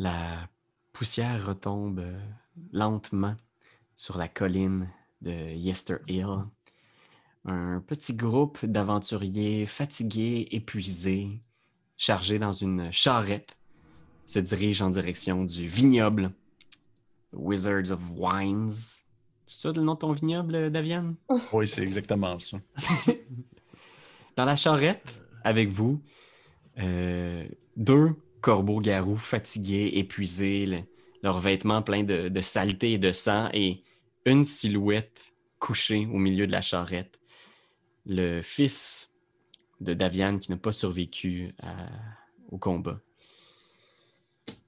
la poussière retombe euh, lentement sur la colline de Yester Hill. Un petit groupe d'aventuriers fatigués, épuisés, chargés dans une charrette, se dirige en direction du vignoble Wizards of Wines. C'est ça le nom de ton vignoble, Davian? Oui, c'est exactement ça. Dans la charrette, avec vous, euh, deux corbeaux-garous fatigués, épuisés, le- leurs vêtements pleins de, de saleté et de sang, et une silhouette couchée au milieu de la charrette. Le fils de Davian qui n'a pas survécu à- au combat.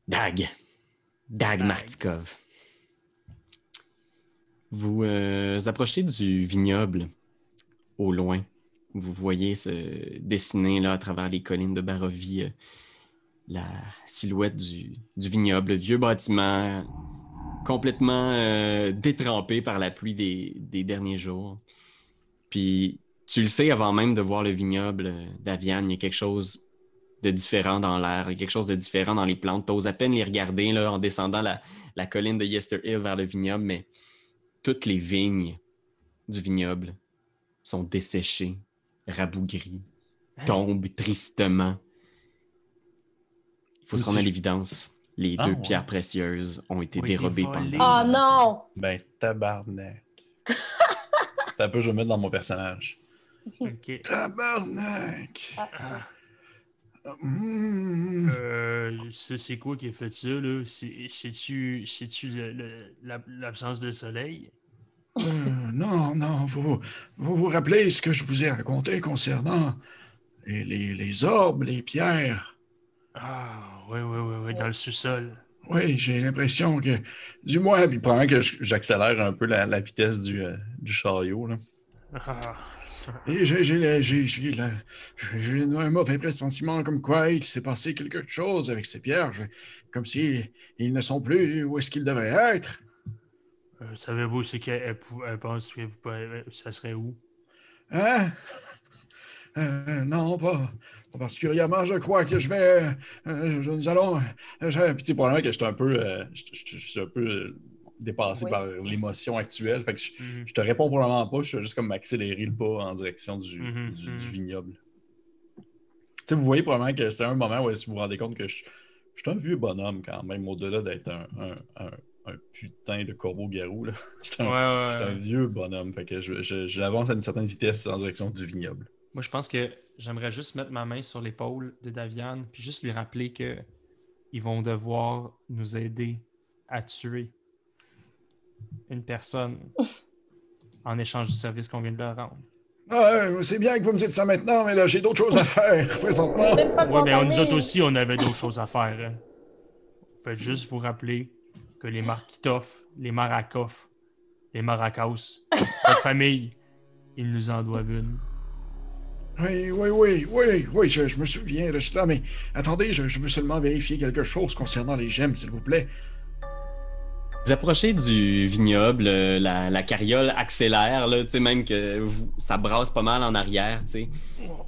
Dag. Dag Dag. Martikov. Vous euh, approchez du vignoble au loin. Vous voyez se dessiner là, à travers les collines de Barovie euh, la silhouette du, du vignoble, le vieux bâtiment complètement euh, détrempé par la pluie des, des derniers jours. Puis tu le sais avant même de voir le vignoble euh, d'Aviane, il y a quelque chose de différent dans l'air, il y a quelque chose de différent dans les plantes. Tu oses à peine les regarder là, en descendant la, la colline de Yester Hill vers le vignoble, mais toutes les vignes du vignoble sont desséchées, rabougries, tombent tristement. Faut se Si rendre à l'évidence. Les Ah, deux ouais. pierres précieuses ont été été dérobées par Oh non! Ben, tabarnak. T'as un peu, je vais me mettre dans mon personnage. Ok. Tabarnak! Ah, Hmm. Euh, c'est quoi qui a fait ça, là? C'est- C'est-tu c'est-tu le- le- la- l'absence de soleil? Euh, non, non, vous, vous vous rappelez ce que je vous ai raconté concernant les, les, les orbes, les pierres? Ah, oui, oui, oui, oui, dans le sous-sol. Oui, j'ai l'impression que, du moins, Puis pendant que j'accélère un peu la, la vitesse du, euh, du chariot, là. Ah, et j'ai un mauvais pressentiment comme quoi il s'est passé quelque chose avec ces pierres, Je- comme si ils ne sont plus où est-ce qu'ils devraient être. euh, Savez-vous ce qu'elle pense que vous pouvez- ça serait où? Hein? Euh, non, pas, pas particulièrement. Je crois que je vais. euh, je- nous allons. euh, je- sais, probablement que je suis un peu, euh, je, je- je suis un peu dépassé Oui. par l'émotion actuelle. Fait que je, je te réponds probablement pas. Je vais juste comme m'accélérer le pas en direction du, Mhm, du, mhm. du vignoble. Vous voyez probablement que c'est un moment où que vous vous rendez compte que je, je suis un vieux bonhomme quand même, au-delà d'être un, un, un, un putain de corbeau-garou. Je suis un, Ouais, je suis un vieux bonhomme. Fait que je, je- j'avance à une certaine vitesse en direction du vignoble. Moi, je pense que j'aimerais juste mettre ma main sur l'épaule de Daviane, puis juste lui rappeler que ils vont devoir nous aider à tuer une personne en échange du service qu'on vient de leur rendre. Ah, c'est bien que vous me dites ça maintenant, mais là, j'ai d'autres choses à faire présentement. Ouais, mais on, nous autres aussi, on avait d'autres choses à faire. hein. Faites juste vous rappeler que les Markitov, les Marakov, les Maracas, votre famille, ils nous en doivent une. Oui, oui, oui, oui, oui, je, je me souviens de cela, mais attendez, je, je veux seulement vérifier quelque chose concernant les gemmes, s'il vous plaît. Vous approchez du vignoble, euh, la, la carriole accélère, là, tu sais, même que vous- ça brasse pas mal en arrière, tu sais.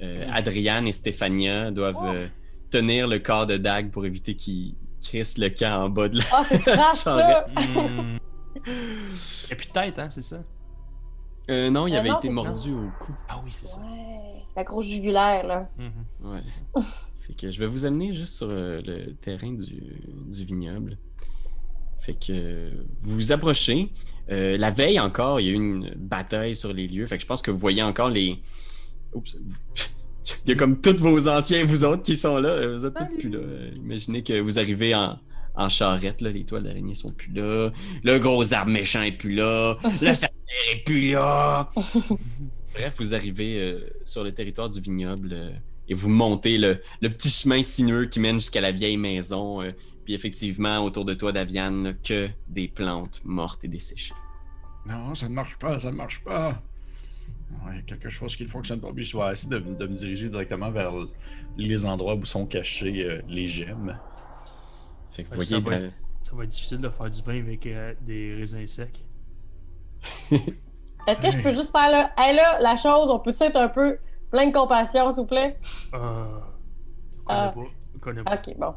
Euh, Adriane et Stéphania doivent euh, tenir le corps de Dag pour éviter qu'il crisse le camp en bas de la Ah, c'est trash, ça! Hmm. Et puis tête, hein, c'est ça? Euh, non, il Euh, avait non, été mordu au cou. Ah oui, c'est ça. La grosse jugulaire, là. Mhm. Ouais. fait que je vais vous amener juste sur euh, le terrain du, du vignoble. Fait que euh, vous vous approchez. Euh, la veille encore, il y a eu une bataille sur les lieux. Fait que je pense que vous voyez encore les. Oups. Il y a comme tous vos anciens, vous autres, qui sont là. Vous êtes tous plus là. Imaginez que vous arrivez en, en charrette, là. Les toiles d'araignée sont plus là. Le gros arbre méchant est plus là. Le sapin est plus là. Bref, vous arrivez euh, sur le territoire du vignoble euh, et vous montez le, le petit chemin sinueux qui mène jusqu'à la vieille maison. euh, puis effectivement, autour de toi, Daviane, que des plantes mortes et desséchées. Non, ça ne marche pas, ça ne marche pas. Ouais, quelque chose qui ne fonctionne pas. Puis je vais essayer de, de me diriger directement vers les endroits où sont cachés euh, les gemmes. Fait que vous Ouais, voyez, ça va Ça va être difficile de faire du vin avec euh, des raisins secs. Est-ce que je peux juste faire là? Hey là, la chose, on peut-tu être un peu plein de compassion, s'il vous plaît? Euh, je connais Ah. pas. Connais pas. Ok, bon.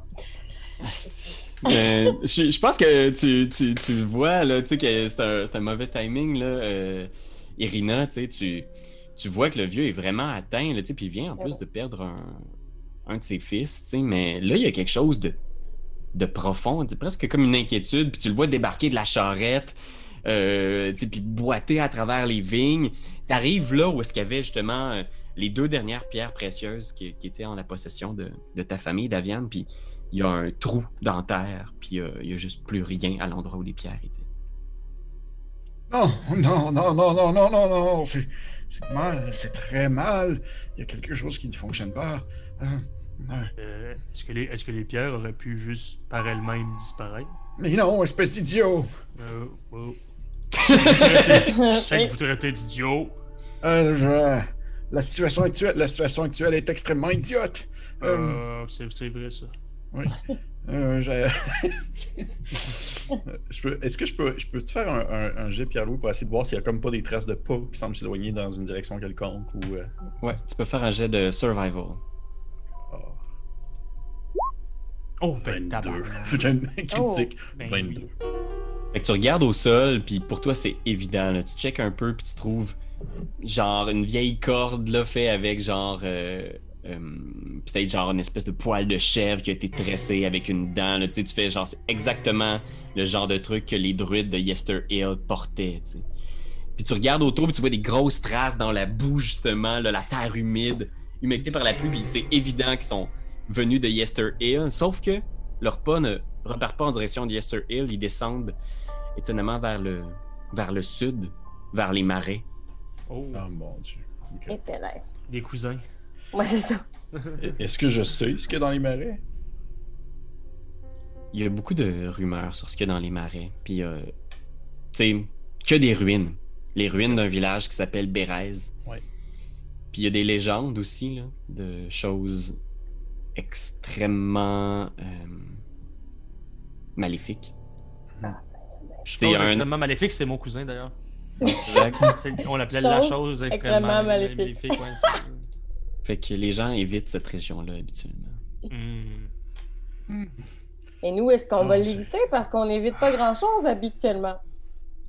Euh, je, je pense que tu, tu, tu le vois, là, tu sais, que c'est un, c'est un mauvais timing, là. euh, Irina, tu sais, tu, tu vois que le vieux est vraiment atteint, là, tu sais, puis il vient en plus de perdre un, un de ses fils, tu sais, mais là, il y a quelque chose de, de profond, c'est presque comme une inquiétude, puis tu le vois débarquer de la charrette, euh, puis boiter à travers les vignes. T'arrives là où est-ce qu'il y avait justement euh, les deux dernières pierres précieuses qui, qui étaient en la possession de, de ta famille, Daviane, puis il y a un trou dans terre, puis euh, il y a juste plus rien à l'endroit où les pierres étaient. Non, non, non, non, non, non, non, non, c'est c'est mal, c'est très mal. Il y a quelque chose qui ne fonctionne pas. Hein, hein. Euh, est-ce, que les, est-ce que les pierres auraient pu juste par elles-mêmes disparaître? Mais non, espèce d'idiot. Euh, oh. Je sais que vous traitez d'idiot. Euh, je- La situation actuelle, la situation actuelle est extrêmement idiote. Euh, Euh, c'est, vrai, ça. euh, je- Je peux- Est-ce que je peux, je peux te faire un, un, un jet Pierre-Louis pour essayer de voir s'il y a comme pas des traces de pas qui semblent s'éloigner dans une direction quelconque ou. euh, Ouais, tu peux faire un jet de survival. ah, Oh, ben 22. tabarnak. J'ai une critique. Ben 22. oui. Fait que tu regardes au sol, puis pour toi, c'est évident. Tu checkes un peu, puis tu trouves genre une vieille corde là, fait avec genre. euh, euh, Peut-être genre une espèce de poil de chèvre qui a été tressé avec une dent. Tu sais, tu fais genre, c'est exactement le genre de truc que les druides de Yester Hill portaient. tu. Puis tu regardes autour, puis tu vois des grosses traces dans la boue, justement, la terre humide, humectée par la pluie, puis c'est évident qu'ils sont venus de Yester Hill. Sauf que leurs pas ne repartent pas en direction de Yester Hill, ils descendent étonnamment vers le, vers le sud, vers les marais. Oh, Oh mon dieu. Ok. Et t'es là. des cousins. Ouais, c'est ça. Est-ce que je sais ce qu'il y a dans les marais? Il y a beaucoup de rumeurs sur ce qu'il y a dans les marais. Puis, euh, tu sais, que des ruines. Les ruines d'un village qui s'appelle Bérez. Ouais. Puis il y a des légendes aussi, là, de choses extrêmement euh, maléfiques. C'est un- extrêmement maléfique, c'est mon cousin d'ailleurs. On l'appelait la Chose extrêmement, extrêmement maléfique. ouais, Fait que les gens évitent cette région-là habituellement. Hmm. Et nous, est-ce qu'on Ah, va l'éviter parce qu'on n'évite pas grand-chose habituellement?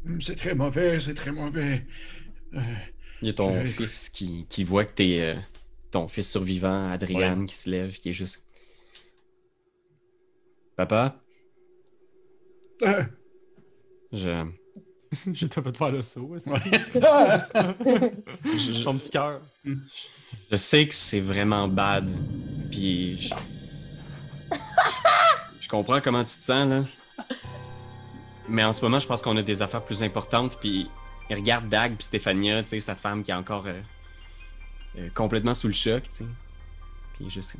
Hum, C'est très mauvais, c'est très mauvais. Euh, Il y a ton Ouais. fils qui, qui voit que t'es euh, ton fils survivant, Adrian, qui se lève, qui est juste. Papa, euh, je, Je t'ai fait faire le saut. aussi. je, Son petit cœur. je sais que c'est vraiment bad. Puis je, je comprends comment tu te sens là. Mais en ce moment, je pense qu'on a des affaires plus importantes. Puis il regarde Dag puis Stéphania, tu sais, sa femme qui est encore euh, euh, complètement sous le choc, tu sais. Puis je sais.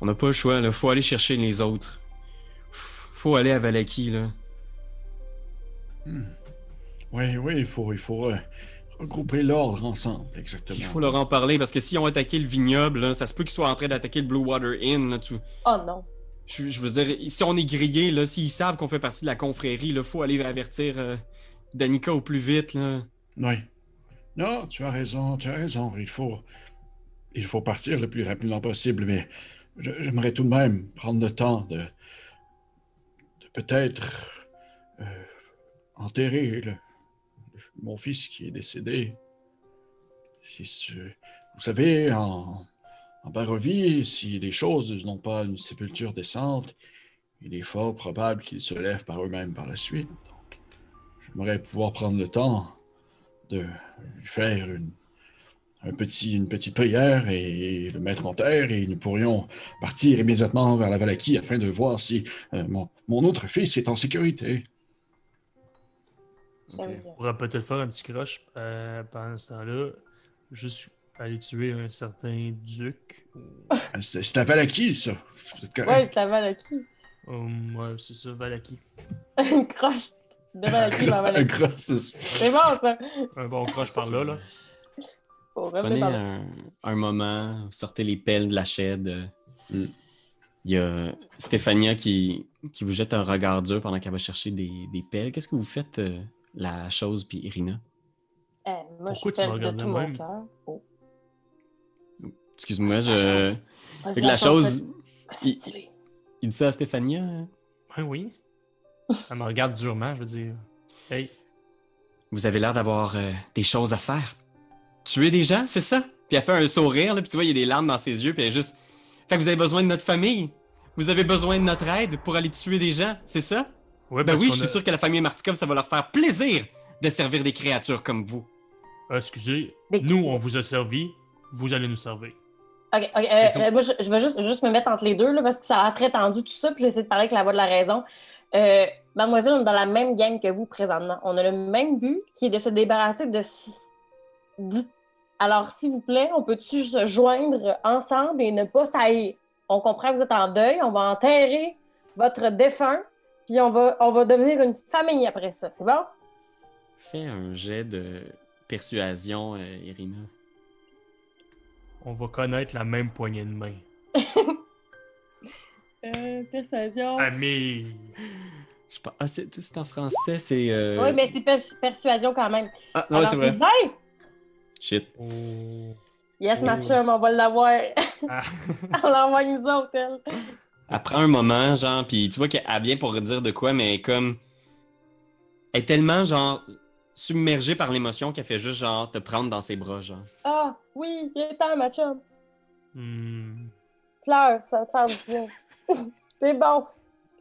On n'a pas le choix, là. Faut aller chercher les autres. F- Faut aller à Valaki, là. oui, oui, il faut, il faut euh, regrouper l'ordre ensemble, exactement. Il faut leur en parler parce que s'ils ont attaqué le vignoble, là, ça se peut qu'ils soient en train d'attaquer le Blue Water Inn. Là, tu- Oh non. je, je veux dire, si on est grillé, là, s'ils savent qu'on fait partie de la confrérie, il faut aller avertir euh, Danica au plus vite. Là. Oui. Non, tu as raison, tu as raison. Il faut, il faut partir le plus rapidement possible, mais j'aimerais tout de même prendre le temps de peut-être euh, enterrer mon fils qui est décédé. Si vous savez, en, en Barovie, si les choses n'ont pas une sépulture décente, il est fort probable qu'ils se lèvent par eux-mêmes par la suite. J'aimerais pouvoir prendre le temps de lui faire une, un petit, une petite prière et le mettre en terre et nous pourrions partir immédiatement vers la Valaki afin de voir si euh, mon, mon autre fils est en sécurité. On pourra peut-être faire un petit croche euh, pendant ce temps-là. Juste aller tuer un certain duc. Euh, C'est c'est à Valaki, ça. C'est Ouais, correct. ça va qui? Hum, ouais, c'est ça, Valaki. Une croche de Valaki dans Un Valaki. gros, c'est- C'est bon, ça. Un bon croche par là, là. Revenir Prenez un, un moment, sortez les pelles de la shed. euh, Mm. Il y a Stéphania qui, qui vous jette un regard dur pendant qu'elle va chercher des, des pelles. Qu'est-ce que vous faites, euh, la chose, puis Irina? Eh, moi, Pourquoi je tu me regardes de tout mon même? cœur. Oh. Excuse-moi, je. Fait que la chose. il-. Il dit ça à Stéphania? hein? Ben oui. Elle me regarde durement, je veux dire. Hey, Vous avez l'air d'avoir euh, des choses à faire. Tuer des gens, c'est ça? Puis elle fait un sourire, là, puis tu vois, il y a des larmes dans ses yeux, puis elle est juste. Fait que vous avez besoin de notre famille. Vous avez besoin de notre aide pour aller tuer des gens, c'est ça? ouais, Ben oui, je suis a- sûr que la famille Martikov, ça va leur faire plaisir de servir des créatures comme vous. Ah, excusez, Des- nous, on vous a servi, vous allez nous servir. Ok, ok. euh, euh, moi, je, je vais juste, juste me mettre entre les deux, là, parce que ça a très tendu tout ça, puis je vais essayer de parler avec la voix de la raison. Euh, mademoiselle, on est dans la même game que vous présentement. On a le même but, qui est de se débarrasser de... Alors, s'il vous plaît, on peut-tu se joindre ensemble et ne pas saillir? On comprend que vous êtes en deuil, on va enterrer votre défunt, puis on va, on va devenir une famille après ça. C'est bon? Fais un jet de persuasion, euh, Irina. On va connaître la même poignée de main. Euh, persuasion. Ami! Je sais pas. Ah, c'est en français, c'est. euh, Oui, mais c'est per- persuasion quand même. Ah, non, c'est vrai. 20! Shit. Yes, ma chum, on va l'avoir. Ah. on l'envoie nous autres, elle. Elle prend un moment, genre, puis tu vois qu'elle elle vient pour dire de quoi, mais comme. Elle est tellement, genre, submergée par l'émotion qu'elle fait juste, genre, te prendre dans ses bras, genre. Ah, oui, il est temps, ma chum. Hmm. Pleure, ça va te bien. c'est bon.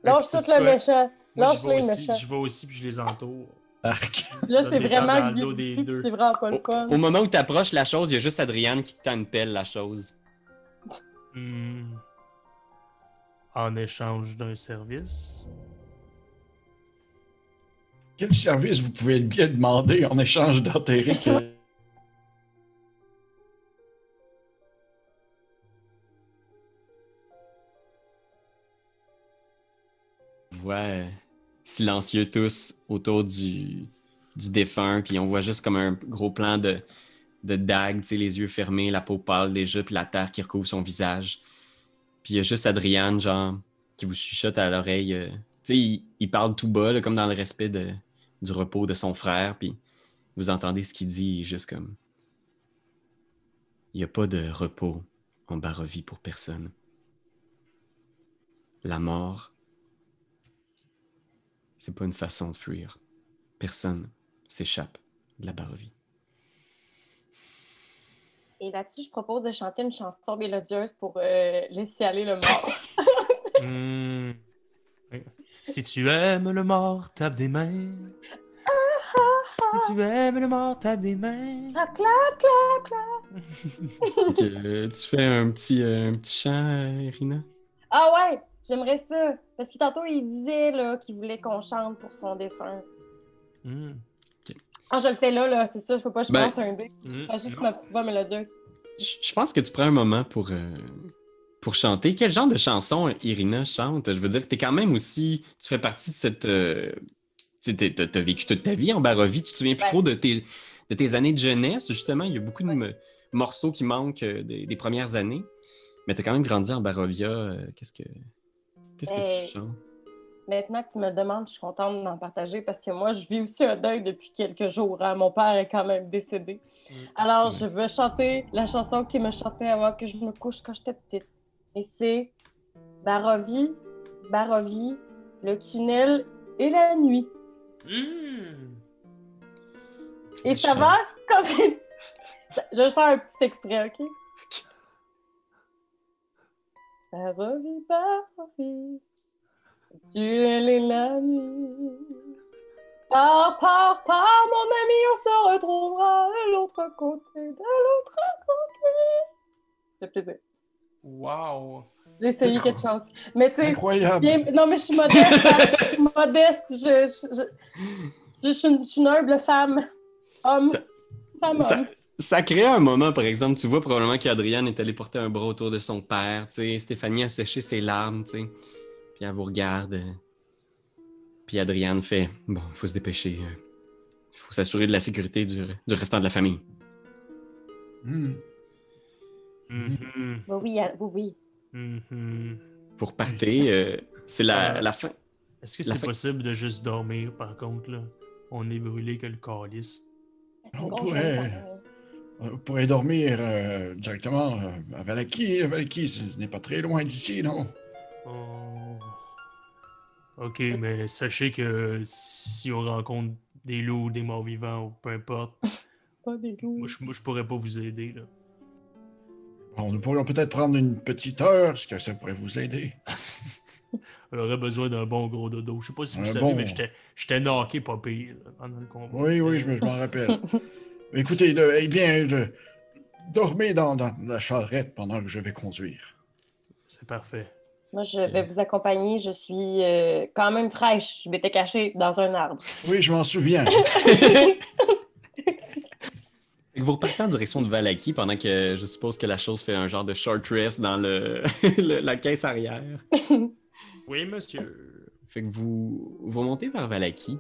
Lâche tout le méchant. Lâche les méchants. je vais aussi, puis je les entoure. Là, c'est vraiment dans le dos des gay, deux. C'est vraiment pas le Au, fun. au moment où tu approches la chose, il y a juste Adriane qui te tend une pelle, la chose. Hmm. En échange d'un service. Quel service vous pouvez bien demander en échange d'enterrer euh, silencieux tous autour du, défunt, puis on voit juste comme un gros plan de, de dague, les yeux fermés, la peau pâle déjà, puis la terre qui recouvre son visage. Puis il y a juste Adriane, genre, qui vous chuchote à l'oreille. euh, il, il parle tout bas, comme dans le respect du repos de son frère, puis vous entendez ce qu'il dit, juste comme... Il n'y a pas de repos en Barovie pour personne. La mort, c'est pas une façon de fuir. Personne s'échappe de la Barovie. Et là-dessus, je propose de chanter une chanson mélodieuse pour euh, laisser aller le mort. Hmm. Oui. Si tu aimes le mort, tape des mains. Si tu aimes le mort, tape des mains. clap, clap, clap, clap. Ok, tu fais un petit, euh, un petit chant, euh, Irina? Ah ouais, j'aimerais ça. Parce que tantôt, il disait là, qu'il voulait qu'on chante pour son défunt. Hmm. Ah, je le fais là, là, c'est ça, je peux pas, je Ben- pense un dé. Hmm. Je fais juste Non. ma petite voix mélodieuse. Je pense que tu prends un moment pour, euh, pour chanter. Quel genre de chanson Irina chante? Je veux dire, t'es quand même aussi... Tu fais partie de cette... euh, tu t'as vécu toute ta vie en Barovie. Tu te souviens plus Ouais. trop de tes, de tes années de jeunesse. Justement, il y a beaucoup de morceaux qui manquent euh, des, des premières années. Mais t'as quand même grandi en Barovia. euh, Qu'est-ce que... Qu'est-ce que tu chantes? Maintenant que tu me demandes, je suis contente d'en partager parce que moi, je vis aussi un deuil depuis quelques jours. hein. Mon père est quand même décédé. Mm. Alors, je veux chanter la chanson qui me chantait avant que je me couche quand j'étais petite. Et c'est Barovie, Barovie, le tunnel et la nuit. Hmm. Et ça va? Comme... Je vais faire un petit extrait, OK? Barovie, le tunnel et la nuit. Pars, pars, pars, mon ami, on se retrouvera de l'autre côté, de l'autre côté. C'est plaisir. Wow. J'ai essayé quelque chose. Mais tu sais, Incroyable. bien- non, mais je suis modeste. hein. je suis modeste. Je, je, je, je suis, une, une humble femme. Homme. Ça- femme, Ça, homme. Ça crée un moment, par exemple, tu vois probablement qu'Adriane est allée porter un bras autour de son père, tu sais, Stéphanie a séché ses larmes, tu sais, puis elle vous regarde, euh, puis Adriane fait, bon, faut se dépêcher, euh, faut s'assurer de la sécurité du, du restant de la famille. Hmm. Mhm. Oui, oui, oui, oui. Mhm. Pour partir, euh, c'est la, Euh, la fin. Est-ce que c'est possible de juste dormir, par contre, là? On est brûlé que le calice. On pourrait- Vous pourrez dormir euh, directement euh, à Valaki. Valaki, ce ce n'est pas très loin d'ici, non? Oh. Ok, mais sachez que si on rencontre des loups, des morts vivants ou peu importe, Pas des loups. moi je, moi, je pourrais pas vous aider. Là. Bon, nous pourrions peut-être prendre une petite heure, est-ce que ça pourrait vous aider? On aurait besoin d'un bon gros dodo. Je sais pas si vous Un savez, bon. mais j'étais j'étais knocké pas pire pendant le combat. Oui, oui, je me- je m'en rappelle. Écoutez, le- eh bien, je... dormez dans, dans la charrette pendant que je vais conduire. C'est parfait. Moi, je vais vous accompagner. Je suis euh, quand même fraîche. Je m'étais cachée dans un arbre. Oui, je m'en souviens. Vous repartez en direction de Valaki pendant que je suppose que la chose fait un genre de short rest dans le, le- la caisse arrière. Oui, monsieur. Fait que vous, vous montez vers Valaki.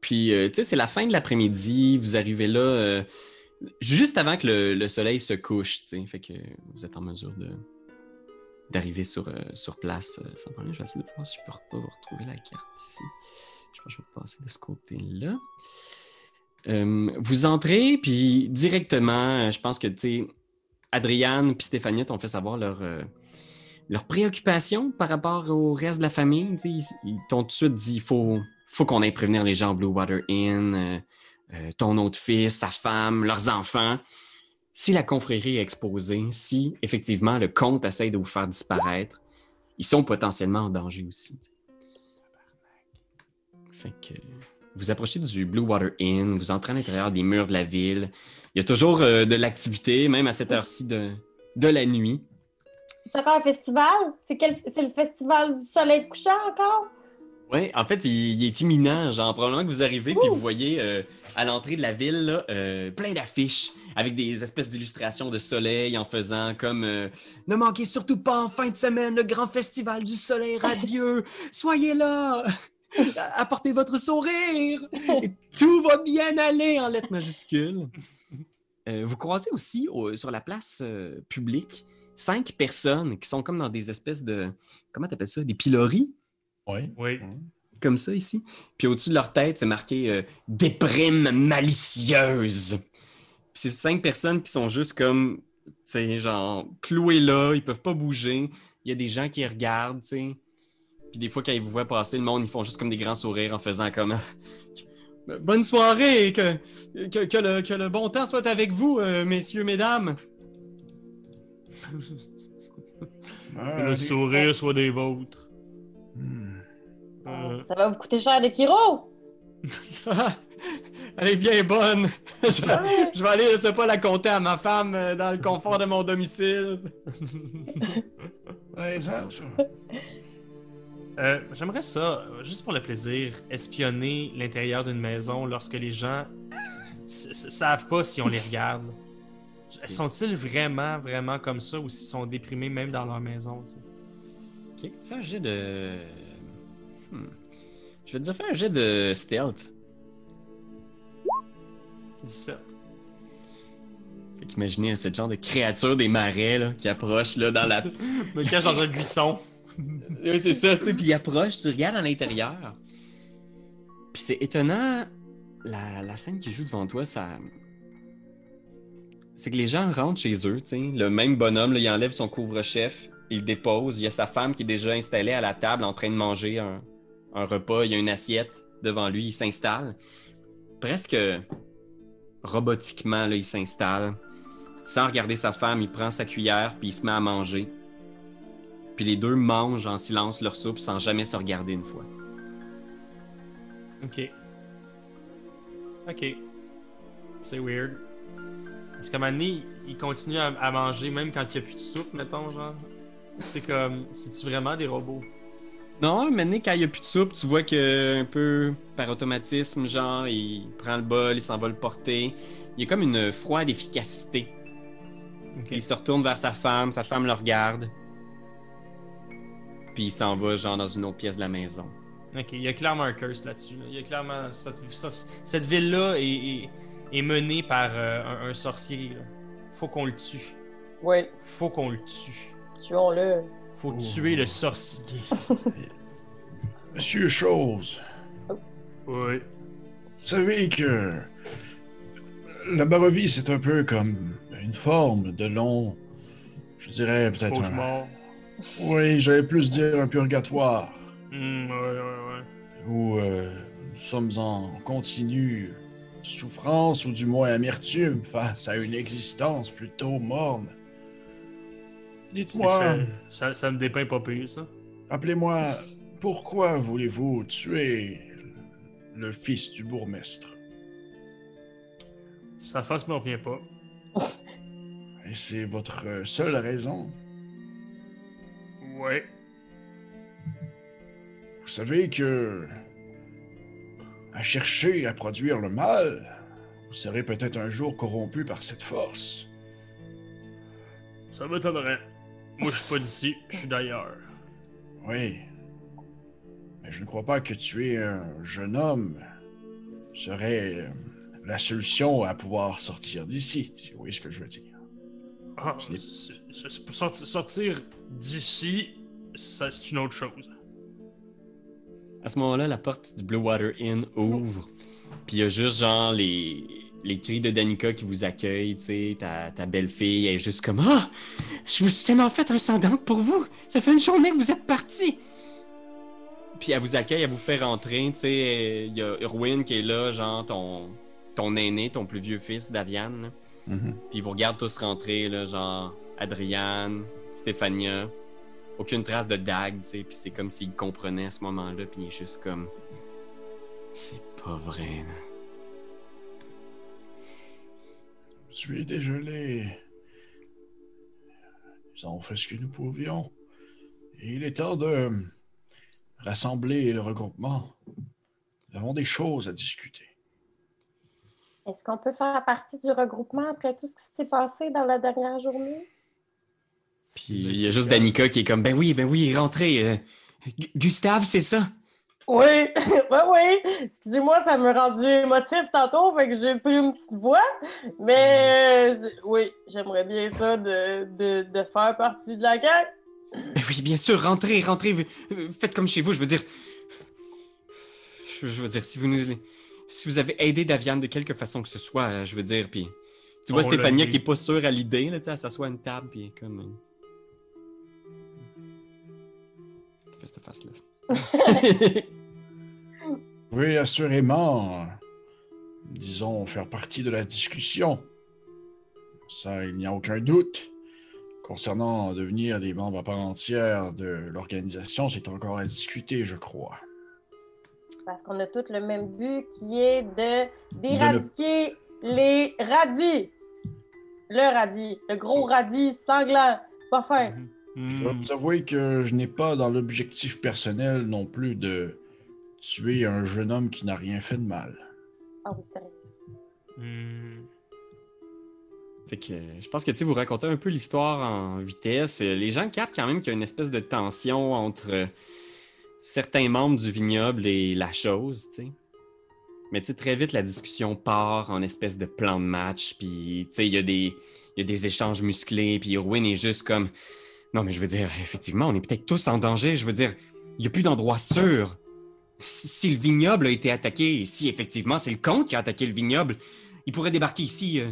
Puis, euh, tu sais, c'est la fin de l'après-midi. Vous arrivez là euh, juste avant que le, le soleil se couche, tu sais. Fait que vous êtes en mesure de d'arriver sur, euh, sur place sans problème. Je vais essayer de voir si je peux pas vous retrouver la carte ici. Je pense que je vais passer de ce côté-là. Vous entrez, puis directement, je pense que, tu sais, Adriane puis Stéphanie t'ont fait savoir leur, euh, leur préoccupation par rapport au reste de la famille. tu sais, Ils, ils t'ont tout de suite dit il faut, faut qu'on aille prévenir les gens au Blue Water Inn, euh, euh, ton autre fils, sa femme, leurs enfants. Si la confrérie est exposée, si effectivement le comte essaye de vous faire disparaître, ils sont potentiellement en danger aussi. Fait que vous approchez du Blue Water Inn, vous entrez à l'intérieur des murs de la ville. Il y a toujours euh, de l'activité, même à cette heure-ci de, de la nuit. C'est encore un festival? C'est quel... c'est le festival du soleil couchant encore? Oui, en fait, il, il est imminent. Genre, probablement que vous arrivez puis vous voyez euh, à l'entrée de la ville là, euh, plein d'affiches avec des espèces d'illustrations de soleil en faisant comme euh, Ne manquez surtout pas en fin de semaine le grand festival du soleil radieux. Soyez là. Apportez votre sourire. Et tout va bien aller en lettres majuscules. Vous croisez aussi au- sur la place publique cinq personnes qui sont comme dans des espèces de. Comment t'appelles ça? Des pilories? Oui. Oui. comme ça ici. Puis au-dessus de leur tête, c'est marqué euh, déprime malicieuse. Puis c'est cinq personnes qui sont juste comme, tu sais, genre clouées là, ils peuvent pas bouger. Il y a des gens qui regardent, tu sais. Puis des fois, quand ils vous voient passer, le monde, ils font juste comme des grands sourires en faisant comme. Bonne soirée, que, que, que le, que le bon temps soit avec vous, euh, messieurs, mesdames. Que le sourire soit des vôtres. Hmm. Euh, Ça va vous coûter cher de Kiro? Elle est bien bonne. je, vais, je vais aller, je sais pas, la compter à ma femme euh, dans le confort de mon domicile. Ouais, ça, ça. Euh, J'aimerais ça, juste pour le plaisir, espionner l'intérieur d'une maison lorsque les gens savent pas si on les regarde. Sont-ils vraiment, vraiment comme ça ou s'ils sont déprimés même dans leur maison? tu sais? Ok, fais un jet de. Hmm. Je vais te dire, fais un jet de stealth. 17. Fait qu'imaginez ce genre de créature des marais là, qui approche là, dans la. Me cache dans un buisson. oui, c'est ça, tu sais, puis il approche, tu regardes à l'intérieur. Puis c'est étonnant, la, la scène qui joue devant toi, ça. C'est que les gens rentrent chez eux, tu sais. Le même bonhomme, là, il enlève son couvre-chef, il dépose. Il y a sa femme qui est déjà installée à la table en train de manger un, un repas. Il y a une assiette devant lui, il s'installe. Presque robotiquement, là, il s'installe. Sans regarder sa femme, il prend sa cuillère puis il se met à manger. Puis les deux mangent en silence leur soupe sans jamais se regarder une fois. Ok. Ok. C'est weird. Parce qu'à un il continue à, à manger même quand il n'y a plus de soupe, mettons, genre. C'est comme, c'est-tu vraiment des robots? Non, maintenant, quand il n'y a plus de soupe, tu vois que un peu par automatisme, genre, il prend le bol, il s'en va le porter. Il y a comme une froide efficacité. Il se retourne vers sa femme, sa femme le regarde. Puis il s'en va, genre, dans une autre pièce de la maison. Ok, il y a clairement un curse là-dessus. là. Il y a clairement. Cette, cette ville-là est, est- est menée par euh, un, un sorcier. là. Faut qu'on le tue. Oui, Faut qu'on le tue. tuons-le. Faut Oh. tuer le sorcier. Monsieur Chose, Oui. vous savez que la Barovie, c'est un peu comme une forme de long, je dirais peut-être un... Oui, j'allais plus dire un purgatoire. Hmm, ouais, ouais, ouais. Ou euh, nous sommes en continue souffrance ou du moins amertume face à une existence plutôt morne. Dites-moi, Ça, ça, me dépeint pas pire, ça. rappelez-moi, pourquoi voulez-vous tuer le fils du bourgmestre? Sa face me revient pas. Et c'est votre seule raison? Ouais. Vous savez que à chercher à produire le mal, vous serez peut-être un jour corrompu par cette force. Ça m'étonnerait. Moi, je suis pas d'ici, je suis d'ailleurs. Oui. Mais je ne crois pas que tuer un jeune homme serait euh, la solution à pouvoir sortir d'ici, si vous voyez ce que je veux dire. Ah, sortir, sortir d'ici, c'est une autre chose. À ce moment-là, la porte du Blue Water Inn ouvre. Puis il y a juste genre les, les cris de Danica qui vous sais. Ta, ta belle-fille elle est juste comme Ah! Je me suis tellement fait un sang pour vous! Ça fait une journée que vous êtes partis! Puis elle vous accueille, elle vous fait rentrer, tu sais. Il y a Erwin qui est là, genre ton, ton aîné, ton plus vieux fils, Davian. là. Puis ils vous regardent tous rentrer, là, genre Adriane, Stéphania. Aucune trace de dague, tu sais. Puis c'est comme s'il comprenait à ce moment-là. Puis il est juste comme. C'est pas vrai, là. Tu es dégelé. Nous avons fait ce que nous pouvions. Et il est temps de rassembler le regroupement. Nous avons des choses à discuter. Est-ce qu'on peut faire partie du regroupement après tout ce qui s'est passé dans la dernière journée? Puis il y a juste Danica qui est comme Ben oui, ben oui, rentrez. euh, Gu- Gustave, c'est ça? Oui, oui, oui. Excusez-moi, ça m'a rendu émotif tantôt, fait que j'ai pris une petite voix. Mais euh, oui, j'aimerais bien ça de, de, de faire partie de la gang. Oui, bien sûr, rentrez, rentrez. Faites comme chez vous, je veux dire. Je, je veux dire, si vous nous. Si vous avez aidé Daviane de quelque façon que ce soit, je veux dire, puis. Tu vois On Stéphania qui est pas sûre à l'idée, là, tu sais, elle s'assoit à une table, puis comme. euh, Fais cette face-là. Oui, assurément, disons, faire partie de la discussion. Ça, il n'y a aucun doute. Concernant devenir des membres à part entière de l'organisation, c'est encore à discuter, je crois. Parce qu'on a tous le même but qui est de d'éradiquer les radis. Le radis, le gros radis sanglant, pas fin. Je dois vous avouer que je n'ai pas dans l'objectif personnel non plus de tuer un jeune homme qui n'a rien fait de mal. Ah oui, sérieux. Hmm. Fait que euh, je pense que tu sais, vous racontez un peu l'histoire en vitesse. Euh, Les gens captent quand même qu'il y a une espèce de tension entre euh, certains membres du vignoble et la chose, tu sais. Mais tu sais, très vite, la discussion part en espèce de plan de match, puis tu sais, il y, a des- il y a des échanges musclés, puis Irwin est juste comme... Non, mais je veux dire, effectivement, on est peut-être tous en danger. Je veux dire, il n'y a plus d'endroit sûr. Si, si le vignoble a été attaqué, et si effectivement c'est le comte qui a attaqué le vignoble, il pourrait débarquer ici... euh,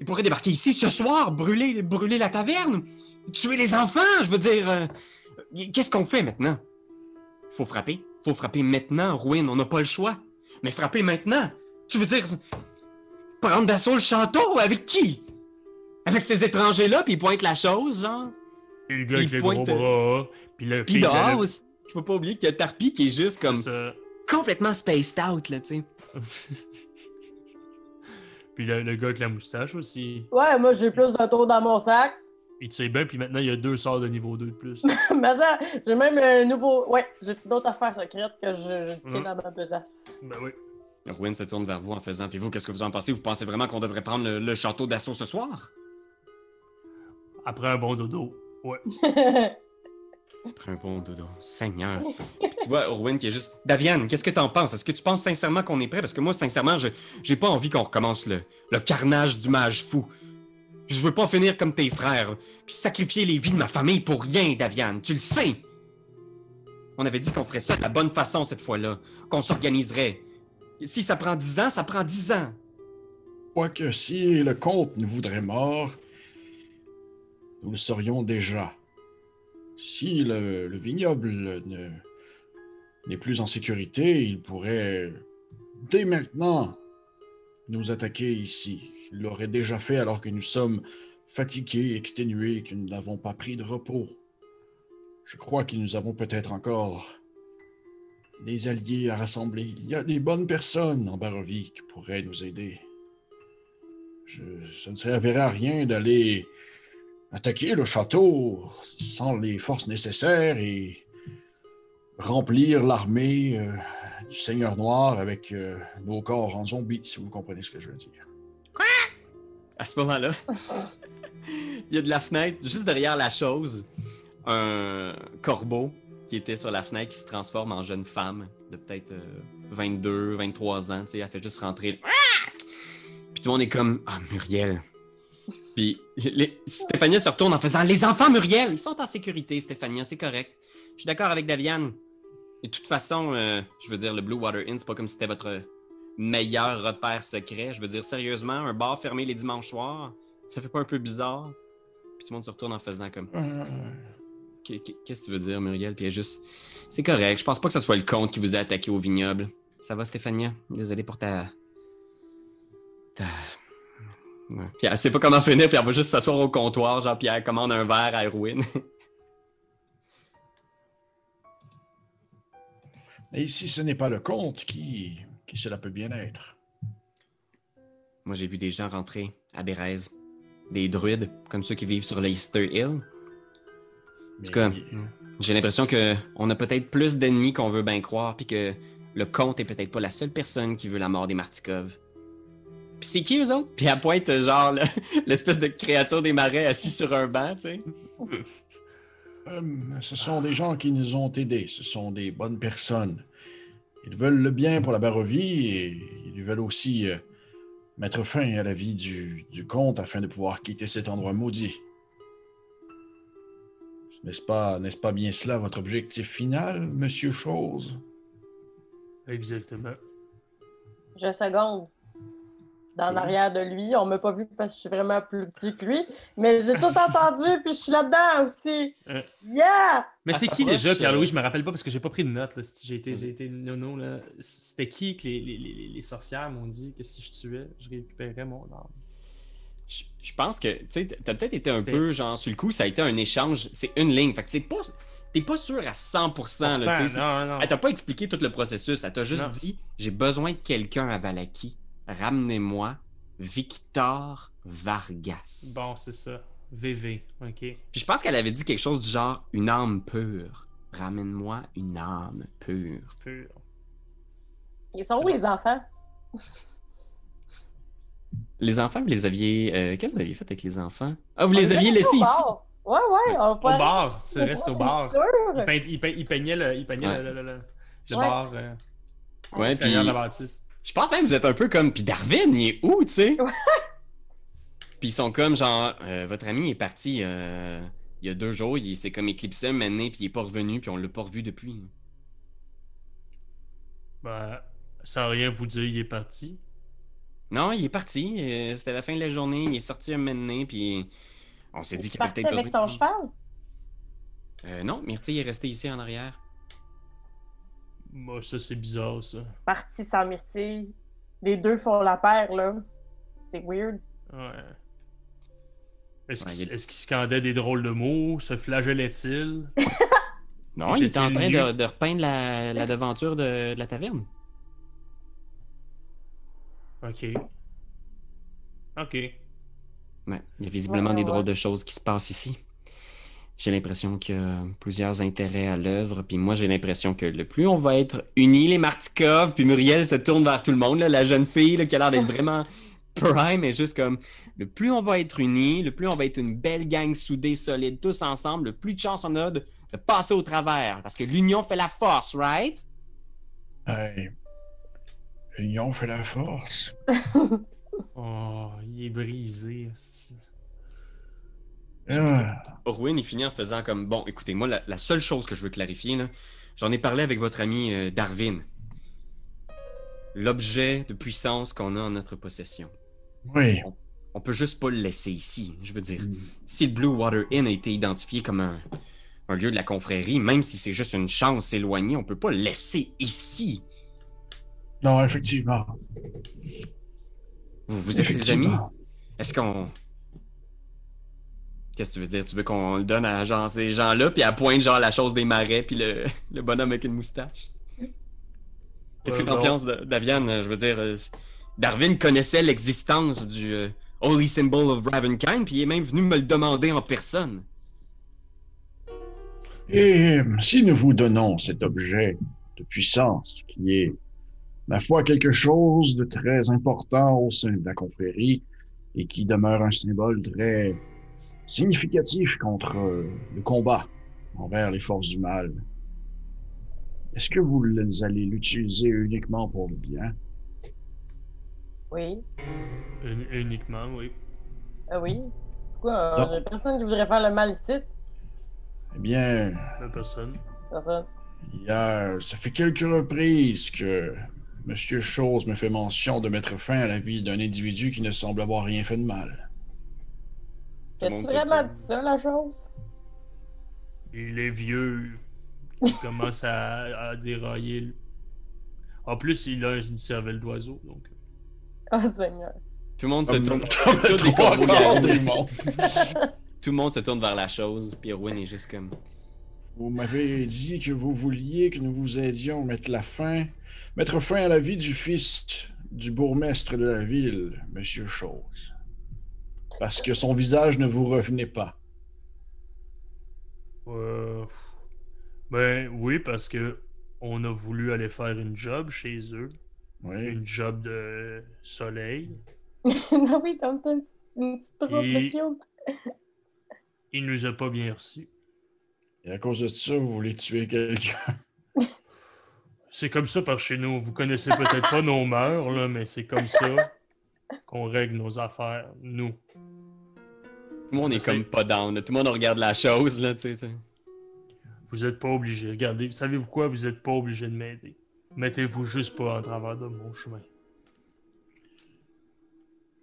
il pourrait débarquer ici ce soir, brûler, brûler la taverne, tuer les enfants. Je veux dire, euh, qu'est-ce qu'on fait maintenant? Faut frapper. Faut frapper maintenant, Ruin. On n'a pas le choix. Mais frapper maintenant. Tu veux dire, prendre d'assaut le château avec qui? Avec ces étrangers-là, puis ils pointent la chose, genre. Puis le gars avec Il les gros pointe- bras. Puis le Puis fille de- dehors aussi. Faut pas oublier qu'il y a Tarpi qui est juste comme complètement spaced out, là, tu sais. Puis le, le gars avec la moustache aussi. Ouais, moi j'ai plus d'un tour dans mon sac. Il tire bien, puis maintenant il y a deux sorts de niveau 2 de plus. Mais ça, j'ai même un nouveau. Ouais, j'ai d'autres affaires secrètes que je, je tiens Mhm. dans ma besace. ben oui. Ruin se tourne vers vous en faisant. Puis vous, qu'est-ce que vous en pensez? Vous pensez vraiment qu'on devrait prendre le, le château d'assaut ce soir? Après un bon dodo. Ouais. Après un bon dodo. Seigneur. Tu vois, Orwin qui est juste. Daviane, qu'est-ce que t'en penses? Est-ce que tu penses sincèrement qu'on est prêt? Parce que moi, sincèrement, je j'ai pas envie qu'on recommence le, le carnage du mage fou. Je veux pas finir comme tes frères, puis sacrifier les vies de ma famille pour rien, Daviane. Tu le sais! On avait dit qu'on ferait ça de la bonne façon cette fois-là, qu'on s'organiserait. Si ça prend dix ans, ça prend dix ans. Quoique si le comte nous voudrait mort, nous le saurions déjà. Si le, le vignoble ne n'est plus en sécurité, il pourrait, dès maintenant, nous attaquer ici. Il l'aurait déjà fait alors que nous sommes fatigués, exténués, que nous n'avons pas pris de repos. Je crois que nous avons peut-être encore des alliés à rassembler. Il y a des bonnes personnes en Barovie qui pourraient nous aider. Ça ne servirait à rien d'aller attaquer le château sans les forces nécessaires et remplir l'armée euh, du Seigneur Noir avec euh, nos corps en zombies, si vous comprenez ce que je veux dire. À ce moment-là, il y a de la fenêtre, juste derrière la chose, un corbeau qui était sur la fenêtre qui se transforme en jeune femme de peut-être 22, 23 ans. Elle fait juste rentrer. Puis tout le monde est comme Ah, Muriel. Puis les- Stéphania se retourne en faisant Les enfants, Muriel, ils sont en sécurité, Stéphania, c'est correct. Je suis d'accord avec Daviane. De toute façon, euh, je veux dire, le Blue Water Inn, c'est pas comme si c'était votre meilleur repère secret. Je veux dire, sérieusement, un bar fermé les dimanches soirs, ça fait pas un peu bizarre? Puis tout le monde se retourne en faisant comme qu'est- Qu'est-ce que tu veux dire, Muriel? Puis elle juste. C'est correct. Je pense pas que ce soit le comte qui vous a attaqué au vignoble. Ça va, Stéphania? Désolé pour ta. ta. Ouais. Puis elle sait pas comment finir, puis elle va juste s'asseoir au comptoir, genre, puis elle commande un verre à Erwin. Et si ce n'est pas le comte, qui, qui cela peut bien être? Moi, j'ai vu des gens rentrer à Bérez. Des druides, comme ceux qui vivent sur l'Easter Hill. En tout cas, j'ai l'impression que on a peut-être plus d'ennemis qu'on veut bien croire, puis que le comte est peut-être pas la seule personne qui veut la mort des Martikov. Puis c'est qui eux autres? Puis elle pointe genre le- l'espèce de créature des marais assis sur un banc, tu sais. Euh, ce sont des gens qui nous ont aidés. Ce sont des bonnes personnes. Ils veulent le bien pour la Barovie et ils veulent aussi euh, mettre fin à la vie du, du comte afin de pouvoir quitter cet endroit maudit. N'est-ce pas, n'est-ce pas bien cela votre objectif final, Monsieur Chose? Exactement. Je seconde. Dans l'arrière de lui. On m'a pas vu parce que je suis vraiment plus petit que lui. Mais j'ai tout entendu, puis je suis là-dedans aussi. Euh. Yeah! Mais Elle c'est qui déjà, Pierre-Louis? euh, Je me rappelle pas parce que j'ai pas pris de notes. J'ai été, j'ai été nono. Là. C'était qui que les, les, les, les sorcières m'ont dit que si je tuais, je récupérais mon âme? Je, je pense que, tu sais, t'as peut-être été un peu, genre, sur le coup, ça a été un échange, c'est une ligne. Fait que c'est pas, t'es pas sûr à 100%, là, tu non, non. Elle t'a pas expliqué tout le processus, elle t'a juste Non. dit, j'ai besoin de quelqu'un à Valaki. Ramenez-moi Victor Vargas. Bon, c'est ça. VV, ok. Puis je pense qu'elle avait dit quelque chose du genre une âme pure. Ramène-moi une âme pure. Pur. Ils sont où les enfants? Les enfants, vous les aviez. euh, Qu'est-ce que vous aviez fait avec les enfants? Ah, vous On les aviez laissés au ici. bar. Ouais, ouais. On Au va bar, c'est vrai, c'était au bar. Il, peint- il peint- il peignait le, il peignait Ouais. le, le, le- le Ouais. bar euh, Ouais, puis la bâtisse. Je pense même que vous êtes un peu comme. Puis Darwin, il est où, tu sais? Puis ils sont comme genre, euh, votre ami est parti euh, il y a deux jours, il s'est comme éclipsé un moment donné, puis il est pas revenu, puis on l'a pas revu depuis. Ben, sans rien vous dire, il est parti. Non, il est parti. euh, C'était la fin de la journée. Il est sorti un moment puis on s'est dit qu'il avait Parti peut-être avec besoin. son cheval? Euh, non, Myrtille est resté ici en arrière. Moi, ça, c'est bizarre, ça. Parti sans myrtille. Les deux font la paire, là. C'est weird. Ouais. Est-ce Ouais, qu'il est- scandait des drôles de mots? Se flagellait-il? Non, il était en train de, repeindre la, la devanture de, de la taverne. Ok. Ok. Ouais, il y a visiblement Ouais, des drôles de choses qui se passent ici. J'ai l'impression qu'il y a plusieurs intérêts à l'œuvre, puis moi j'ai l'impression que le plus on va être unis, les Martikov, puis Muriel se tourne vers tout le monde, là, la jeune fille là, qui a l'air d'être vraiment prime, et juste comme le plus on va être unis, le plus on va être une belle gang soudée, solide, tous ensemble, le plus de chance on a de, de passer au travers, parce que l'union fait la force, right? Hey, L'union fait la force. Oh, il est brisé. Ah, Orwin, il finit en faisant comme bon, écoutez, moi, la, la seule chose que je veux clarifier, là, j'en ai parlé avec votre ami euh, Darwin. L'objet de puissance qu'on a en notre possession. oui. On peut juste pas le laisser ici. Je veux dire, Mm. si le Blue Water Inn a été identifié comme un, un lieu de la confrérie, même si c'est juste une chance éloignée, on peut pas le laisser ici. Non, effectivement. Vous, vous êtes ses amis? Est-ce qu'on. Qu'est-ce que tu veux dire? Tu veux qu'on le donne à genre ces gens-là, puis à pointe genre la chose des marais, puis le, le bonhomme avec une moustache? Qu'est-ce que Euh, t'en penses, Da- Daviane? Euh, Je veux dire, euh, Darwin connaissait l'existence du euh, Holy Symbol of Ravenkind, puis il est même venu me le demander en personne. Et si nous vous donnons cet objet de puissance, qui est, ma foi, quelque chose de très important au sein de la confrérie et qui demeure un symbole très significatif contre euh, le combat envers les forces du mal, est-ce que vous allez l'utiliser uniquement pour le bien? Oui. Un- uniquement, oui. Ah oui? Pourquoi? Non. Euh, personne qui voudrait faire le mal ici? Eh bien, La personne. Personne. A, ça fait quelques reprises que Monsieur Chose me fait mention de mettre fin à la vie d'un individu qui ne semble avoir rien fait de mal. As-tu vraiment dit ça, la chose? Il est vieux. Il commence à, à dérailler. En plus, il a une cervelle d'oiseau, donc. Oh, Seigneur. Tout le monde se tourne. Tout le monde se tourne vers la chose, puis Erwin est juste comme. Vous m'avez dit que vous vouliez que nous vous aidions à mettre la fin, mettre fin à la vie du fils du bourgmestre de la ville, Monsieur Chose. Parce que son visage ne vous revenait pas. Euh, Ben oui, parce que on a voulu aller faire une job chez eux. Oui. Une job de soleil. non, oui, comme ça, une petite robe Et- cute. Il nous a pas bien reçus. Et à cause de ça, vous voulez tuer quelqu'un. C'est comme ça par chez nous. Vous connaissez peut-être pas nos mœurs, là, mais c'est comme ça qu'on règle nos affaires, nous. Tout le monde est comme pas down. là. Tout le monde regarde la chose, là, tu sais. tu sais. Vous êtes pas obligé. Regardez, savez-vous quoi? Vous êtes pas obligé de m'aider. Mettez-vous juste pas en travers de mon chemin.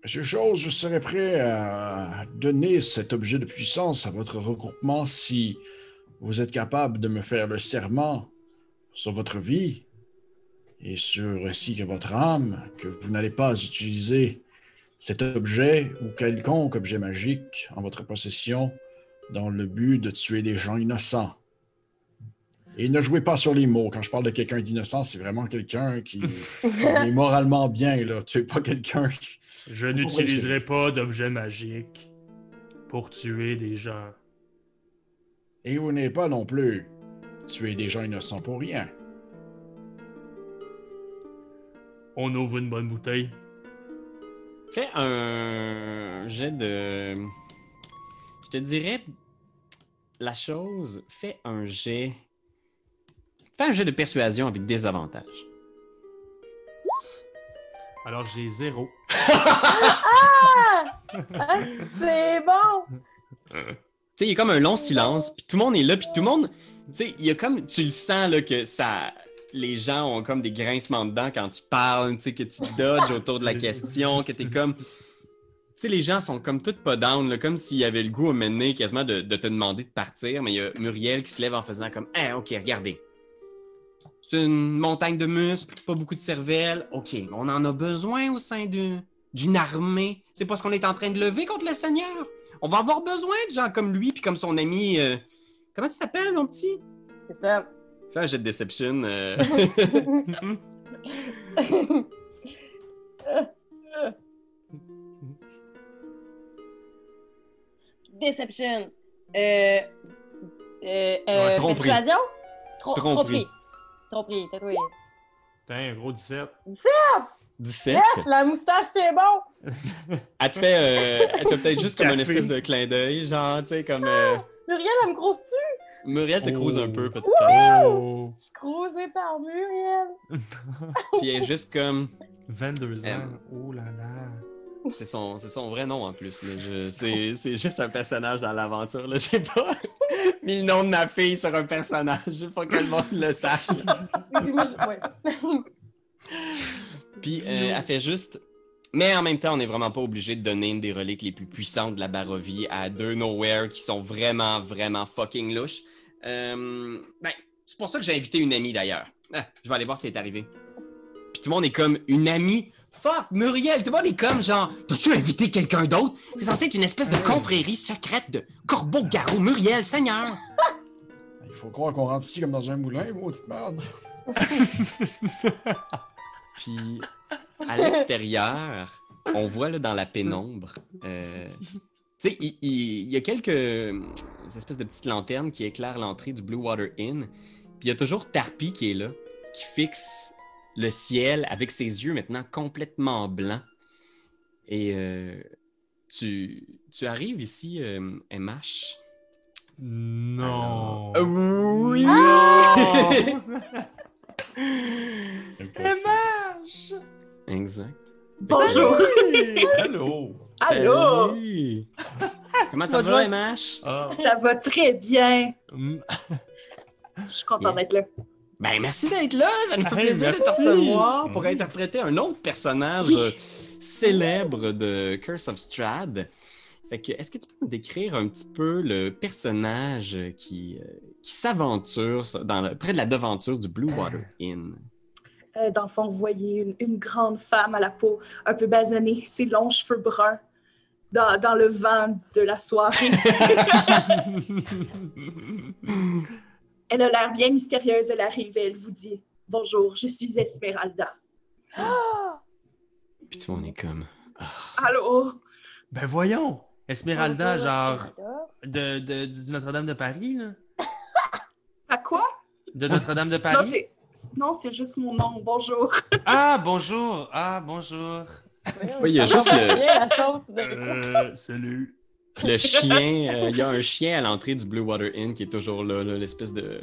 Monsieur Chose, je serais prêt à donner cet objet de puissance à votre regroupement si vous êtes capable de me faire le serment sur votre vie et sur ainsi que votre âme que vous n'allez pas utiliser cet objet ou quelconque objet magique en votre possession dans le but de tuer des gens innocents. Et ne jouez pas sur les mots. Quand je parle de quelqu'un d'innocent, c'est vraiment quelqu'un qui est moralement bien. Là. Tu es pas quelqu'un qui... Je n'utiliserai pas d'objets magiques pour tuer des gens. Et vous n'êtes pas non plus tuer des gens innocents pour rien. On ouvre une bonne bouteille. Fais un jet de. Je te dirais. La chose. Fais un jet. Fais un jet de persuasion avec des avantages. Alors j'ai zéro. Ah, c'est bon! Tu sais, il y a comme un long silence, puis tout le monde est là, puis tout le monde. Tu sais, il y a comme. Tu le sens, là, que ça. Les gens ont comme des grincements dedans quand tu parles, tu sais, que tu dodges autour de la question, que t'es comme. Tu sais, les gens sont comme tout pas down, comme s'ils avaient le goût à mener quasiment de, de te demander de partir, mais il y a Muriel qui se lève en faisant comme Eh, ok, regardez. C'est une montagne de muscles, pas beaucoup de cervelle. Ok, on en a besoin au sein de- d'une armée. C'est pas ce qu'on est en train de lever contre le Seigneur. On va avoir besoin de gens comme lui, puis comme son ami. euh, Comment tu t'appelles, mon petit? Ça. Fais un jet de déception. euh. Deception. Euh. Euh. euh Ouais, tromperie. Tro- Tromperie. Tromperie. Tatoué. Putain, un gros 17. 17. Yes, la moustache, bon! Elle te fait, euh, elle te fait peut-être juste comme un café. espèce de clin d'œil, genre, tu sais, comme. euh, Muriel, elle me crouse-tu? Muriel te crouse un Oh. peu, peut-être. Oh! Je suis crousée par Muriel. Puis elle est juste comme. 22 ans. Oh là là. C'est son, c'est son vrai nom en plus. là. Je- C'est, c'est juste un personnage dans l'aventure. là. J'ai pas mis le nom de ma fille sur un personnage. Je veux pas que le monde le sache. Puis moi, je- ouais. Puis euh, elle fait juste. Mais en même temps, on n'est vraiment pas obligé de donner une des reliques les plus puissantes de la Barovie à deux Nowhere qui sont vraiment, vraiment fucking louches. Euh, ben, c'est pour ça que j'ai invité une amie d'ailleurs. Ah, je vais aller voir si elle est arrivée. Puis tout le monde est comme une amie. Fuck, Muriel, tout le monde est comme genre, t'as-tu invité quelqu'un d'autre? C'est censé être une espèce de confrérie secrète de corbeau-garou. Muriel, Seigneur! Il faut croire qu'on rentre ici comme dans un moulin, maudite merde. Puis à l'extérieur, on voit là, dans la pénombre, euh, tu sais, il, il- il y a quelques euh, espèces de petites lanternes qui éclairent l'entrée du Blue Water Inn. Puis il y a toujours Tarpi qui est là, qui fixe le ciel avec ses yeux maintenant complètement blancs. Et euh, tu, tu arrives ici, euh, MH. Non. Euh, oui! Impossible. exact. Bonjour. Allô! Allô? Comment ça va, MH? Ah. Ça va très bien. Mm. Je suis contente d'être là. Ben, merci d'être là. Ça nous fait Hey, plaisir de te recevoir pour Mhm. interpréter un autre personnage Oui. célèbre de Curse of Strahd. Fait que, est-ce que tu peux nous décrire un petit peu le personnage qui, euh, qui s'aventure près de la devanture du Blue Water Inn? Euh, dans le fond, vous voyez une, une grande femme à la peau un peu basanée, ses longs cheveux bruns, dans, dans le vent de la soirée. elle a l'air bien mystérieuse. Elle arrive et elle vous dit Bonjour, je suis Esmeralda. Puis tout le monde est comme. Ah. Allô? Ben voyons. Esmeralda, Bonjour, genre, de, de, du Notre-Dame de Paris, là. À quoi? De Notre-Dame de Paris? Non, c'est juste mon nom. Bonjour. Ah, bonjour. Ah, bonjour. Oui, il y a Ça juste Euh, salut. Le chien, euh, il y a un chien à l'entrée du Blue Water Inn qui est toujours là, là, l'espèce de.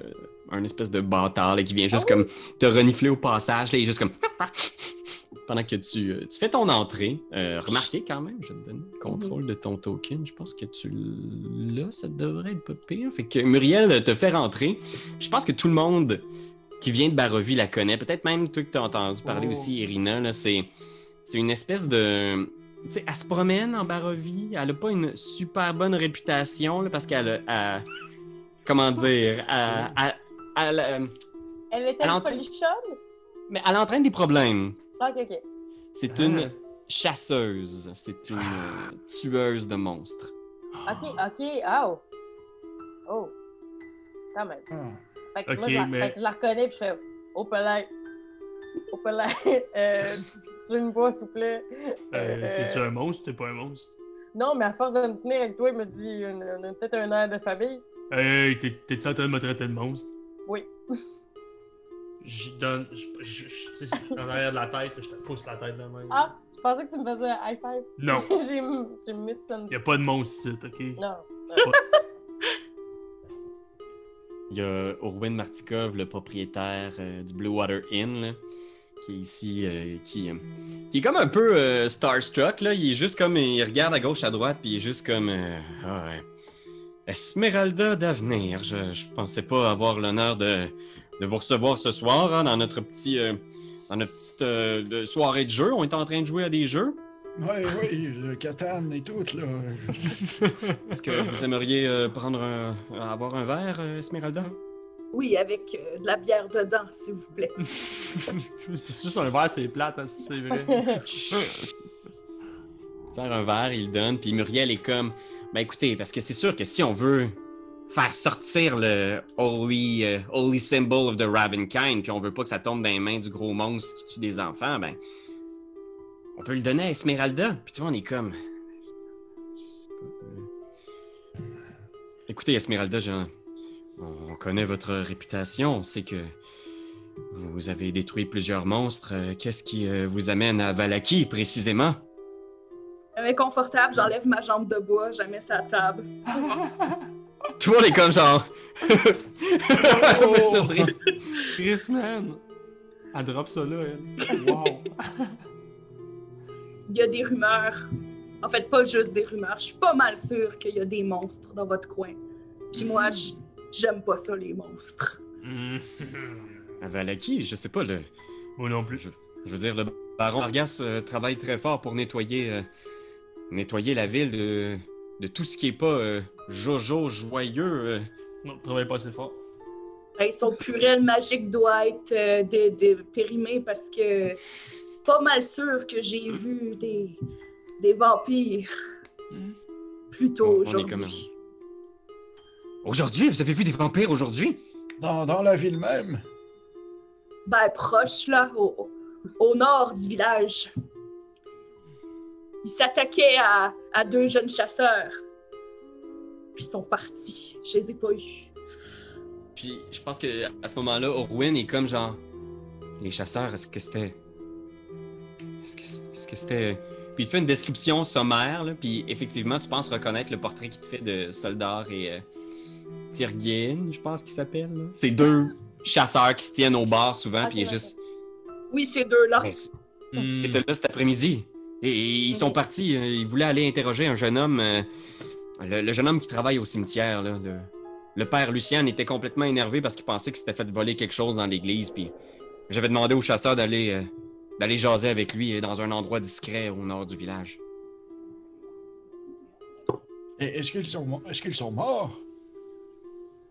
Un espèce de bâtard là, qui vient juste comme te renifler au passage. Là, il est juste comme. Pendant que tu, euh, tu fais ton entrée. Euh, remarquez quand même, je te donne le contrôle de ton token. Je pense que tu l'as, ça devrait être pas pire. Fait que Muriel te fait rentrer. Je pense que tout le monde qui vient de Barovie la connaît. Peut-être même toi que tu as entendu parler Oh. aussi, Irina. Là, c'est, c'est une espèce de. Tu sais, elle se promène en Barovie. Elle a pas une super bonne réputation là, parce qu'elle a. elle- comment dire? Elle, elle- elle, Elle une entend- folichonne? mais elle entraîne des problèmes. Ah, ok, ok. C'est Ah. une chasseuse. C'est une tueuse de monstres. Ok, ok, oh. Oh. Quand même. Ah. Fait que, moi, je la, mais- fait que je la reconnais puis je fais Oh, pelin. Oh, pelin. Euh, tu me vois, s'il vous plaît? Euh, Euh, T'es-tu un monstre? T'es pas un monstre? Non, mais à force de me tenir avec toi, il me dit une- une- peut-être un air de famille. Hey, t'es- t'es-tu en train de me traiter de monstre? Oui. Je donne. Je, je, je- tu sais, en arrière de la tête, je te pousse la tête de même. Ah, je pensais que tu me faisais un high five. Non. j'ai mis ça. Y a pas de monstre ici, ok? Non. Il y a Orwin Martikov, le propriétaire euh, du Blue Water Inn, qui est ici, euh, qui, euh, qui est comme un peu euh, starstruck. Là. Il est juste comme, il regarde à gauche, à droite, puis il est juste comme, ah. Esmeralda d'avenir. Je, je pensais pas avoir l'honneur de, de vous recevoir ce soir hein, dans notre petit, dans notre petite soirée de jeu. On est en train de jouer à des jeux. Oui, oui, le katane et tout, là. Est-ce que vous aimeriez euh, prendre un, avoir un verre, euh, Esmeralda? Oui, avec euh, de la bière dedans, s'il vous plaît. c'est juste un verre, c'est plate, hein, c'est vrai. Faire un verre, il le donne, puis Muriel est comme, ben écoutez, parce que c'est sûr que si on veut faire sortir le holy, euh, holy symbol of the Ravenkind, puis on veut pas que ça tombe dans les mains du gros monstre qui tue des enfants, ben on peut le donner à Esmeralda. Puis tu vois, on est comme, je sais pas, écoutez Esmeralda, je- on connaît votre réputation, on sait que vous avez détruit plusieurs monstres. Qu'est-ce qui euh, vous amène à Valaki précisément? Inconfortable, j'enlève ma jambe de bois, jamais sa table. Tout le monde est comme genre. Surpris. Chris, man! Elle drop ça là, elle. Wow! Il y a des rumeurs. En fait, pas juste des rumeurs. Je suis pas mal sûre qu'il y a des monstres dans votre coin. Puis moi, j- j'aime pas ça, les monstres. Valaki, je sais pas, le. Moi non plus. Je, je veux dire, le baron Vargas euh, travaille très fort pour nettoyer, euh, nettoyer la ville de, de tout ce qui est pas euh, Jojo joyeux. euh. Non, travaille pas assez fort. Ben, son purel magique doit être euh, dé- dé- périmé parce que pas mal sûr que j'ai vu des, des vampires plus tôt aujourd'hui. Aujourd'hui, vous avez vu des vampires aujourd'hui? Dans, dans la ville même. Ben, proche, là, au, au nord du village. Ils s'attaquaient à, à deux jeunes chasseurs. Puis ils sont partis. Je les ai pas eus. Puis je pense que à ce moment-là, Orwin est comme genre. Les chasseurs, est-ce que c'était. Est-ce que c'était. Puis il te fait une description sommaire, là, puis effectivement, tu penses reconnaître le portrait qu'il te fait de Soldar et euh, je pense qu'il s'appelle. C'est deux chasseurs qui se tiennent au bar souvent, puis il est juste. Oui, ces deux-là. C'est- Hmm. T'étais là cet après-midi. Et, et ils sont partis. euh, Ils voulaient aller interroger un jeune homme. euh, le, le jeune homme qui travaille au cimetière. Là, le, le père Lucien était complètement énervé parce qu'il pensait que c'était fait voler quelque chose dans l'église. Puis j'avais demandé au chasseur d'aller euh, d'aller jaser avec lui euh, dans un endroit discret au nord du village. Est-ce qu'ils sont, est-ce qu'ils sont morts?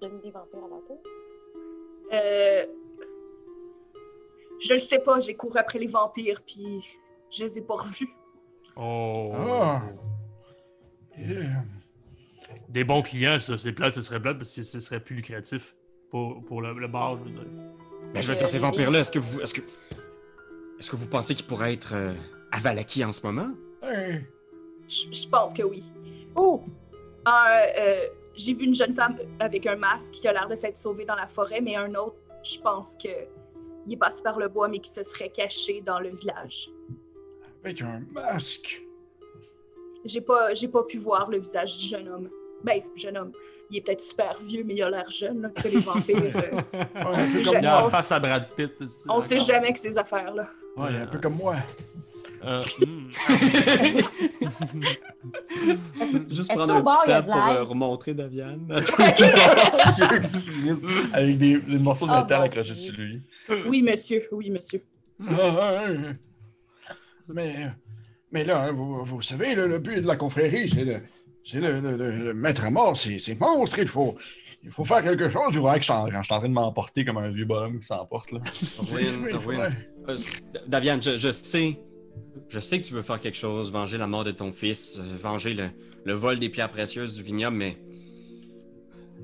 Des vampires à. Euh, je le sais pas, j'ai couru après les vampires, puis je les ai pas revus. Oh. Ah. Des bons clients, ça. C'est plate, ce serait plate parce que ce serait plus lucratif pour, pour le, le bar, je veux dire. Ben, je veux dire, ces vampires-là, est-ce que vous. Est-ce que. Est-ce que vous pensez qu'ils pourraient être euh, à Valaki en ce moment? hey, Je je pense que oui. Oh! Un, euh, j'ai vu une jeune femme avec un masque qui a l'air de s'être sauvée dans la forêt, mais un autre, je pense que il est passé par le bois, mais qui se serait caché dans le village. avec un masque. J'ai pas, j'ai pas pu voir le visage du jeune homme. Ben, jeune homme. Il est peut-être super vieux, mais il a l'air jeune. Là. Tu sais, les vampires, euh, Ouais, C'est comme Il a on- face à Brad Pitt. ici, on sait jamais que ces affaires-là. Ouais, un peu comme moi. Euh, hmm. Juste prendre un petit temps pour euh, remontrer Daviane. Avec des, des morceaux de Ah, métal accrochés sur lui. Oui, monsieur. Oui, monsieur. Ouais. Mais, mais là, hein, vous, vous savez, le but de la confrérie, c'est de, c'est de, de- de- de mettre à mort ces, ces monstres. Il faut, il faut faire quelque chose. Je vois que je suis en, je suis en train de m'emporter comme un vieux bonhomme qui s'emporte. là. Euh, Daviane, je, je sais. Je sais que tu veux faire quelque chose, venger la mort de ton fils, euh, venger le, le vol des pierres précieuses du vignoble, mais.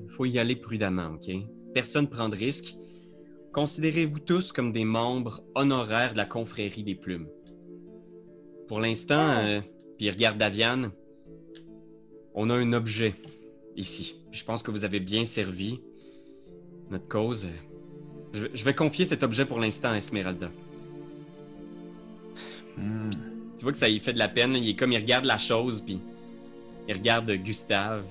Il faut y aller prudemment, OK? Personne prend de risque. Considérez-vous tous comme des membres honoraires de la confrérie des plumes. Pour l'instant, euh, puis regarde Daviane, on a un objet ici. Je pense que vous avez bien servi notre cause. Je, je vais confier cet objet pour l'instant à Esmeralda. Hmm. Tu vois que ça lui fait de la peine. Il est comme il regarde la chose, puis il regarde Gustave.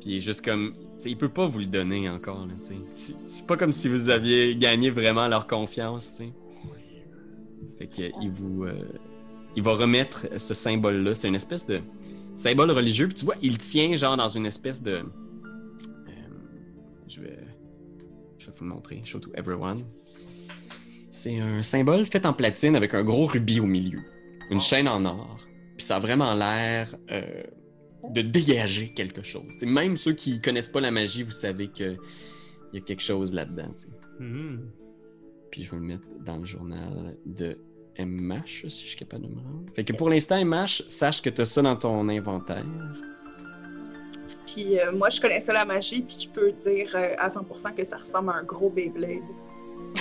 Puis il est juste comme. Il peut pas vous le donner encore. C'est, pas comme si vous aviez gagné vraiment leur confiance. Fait que il vous. euh, il va remettre ce symbole-là. C'est une espèce de symbole religieux. Puis tu vois, il tient genre dans une espèce de. euh, je vais. Je vais vous le montrer. Show to everyone. C'est un symbole fait en platine avec un gros rubis au milieu. Une chaîne en or. Puis ça a vraiment l'air euh, de dégager quelque chose. T'sais, même ceux qui connaissent pas la magie, vous savez qu'il y a quelque chose là-dedans. Hmm. Puis je vais le mettre dans le journal de MH, si je suis capable de me rendre. Fait que pour l'instant, MH, sache que tu as ça dans ton inventaire. Puis euh, moi, je connaissais la magie, puis je peux dire euh, à 100% que ça ressemble à un gros Beyblade.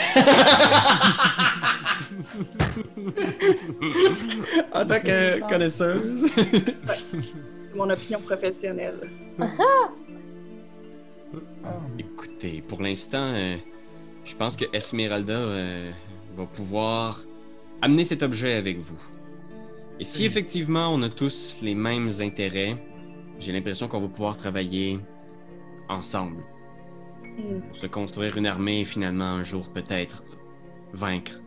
en tant que connaisseuse. C'est mon opinion professionnelle. Écoutez, pour l'instant, euh, je pense que Esmeralda euh, va pouvoir amener cet objet avec vous. Et si effectivement on a tous les mêmes intérêts, j'ai l'impression qu'on va pouvoir travailler ensemble Hmm. pour se construire une armée et finalement un jour peut-être vaincre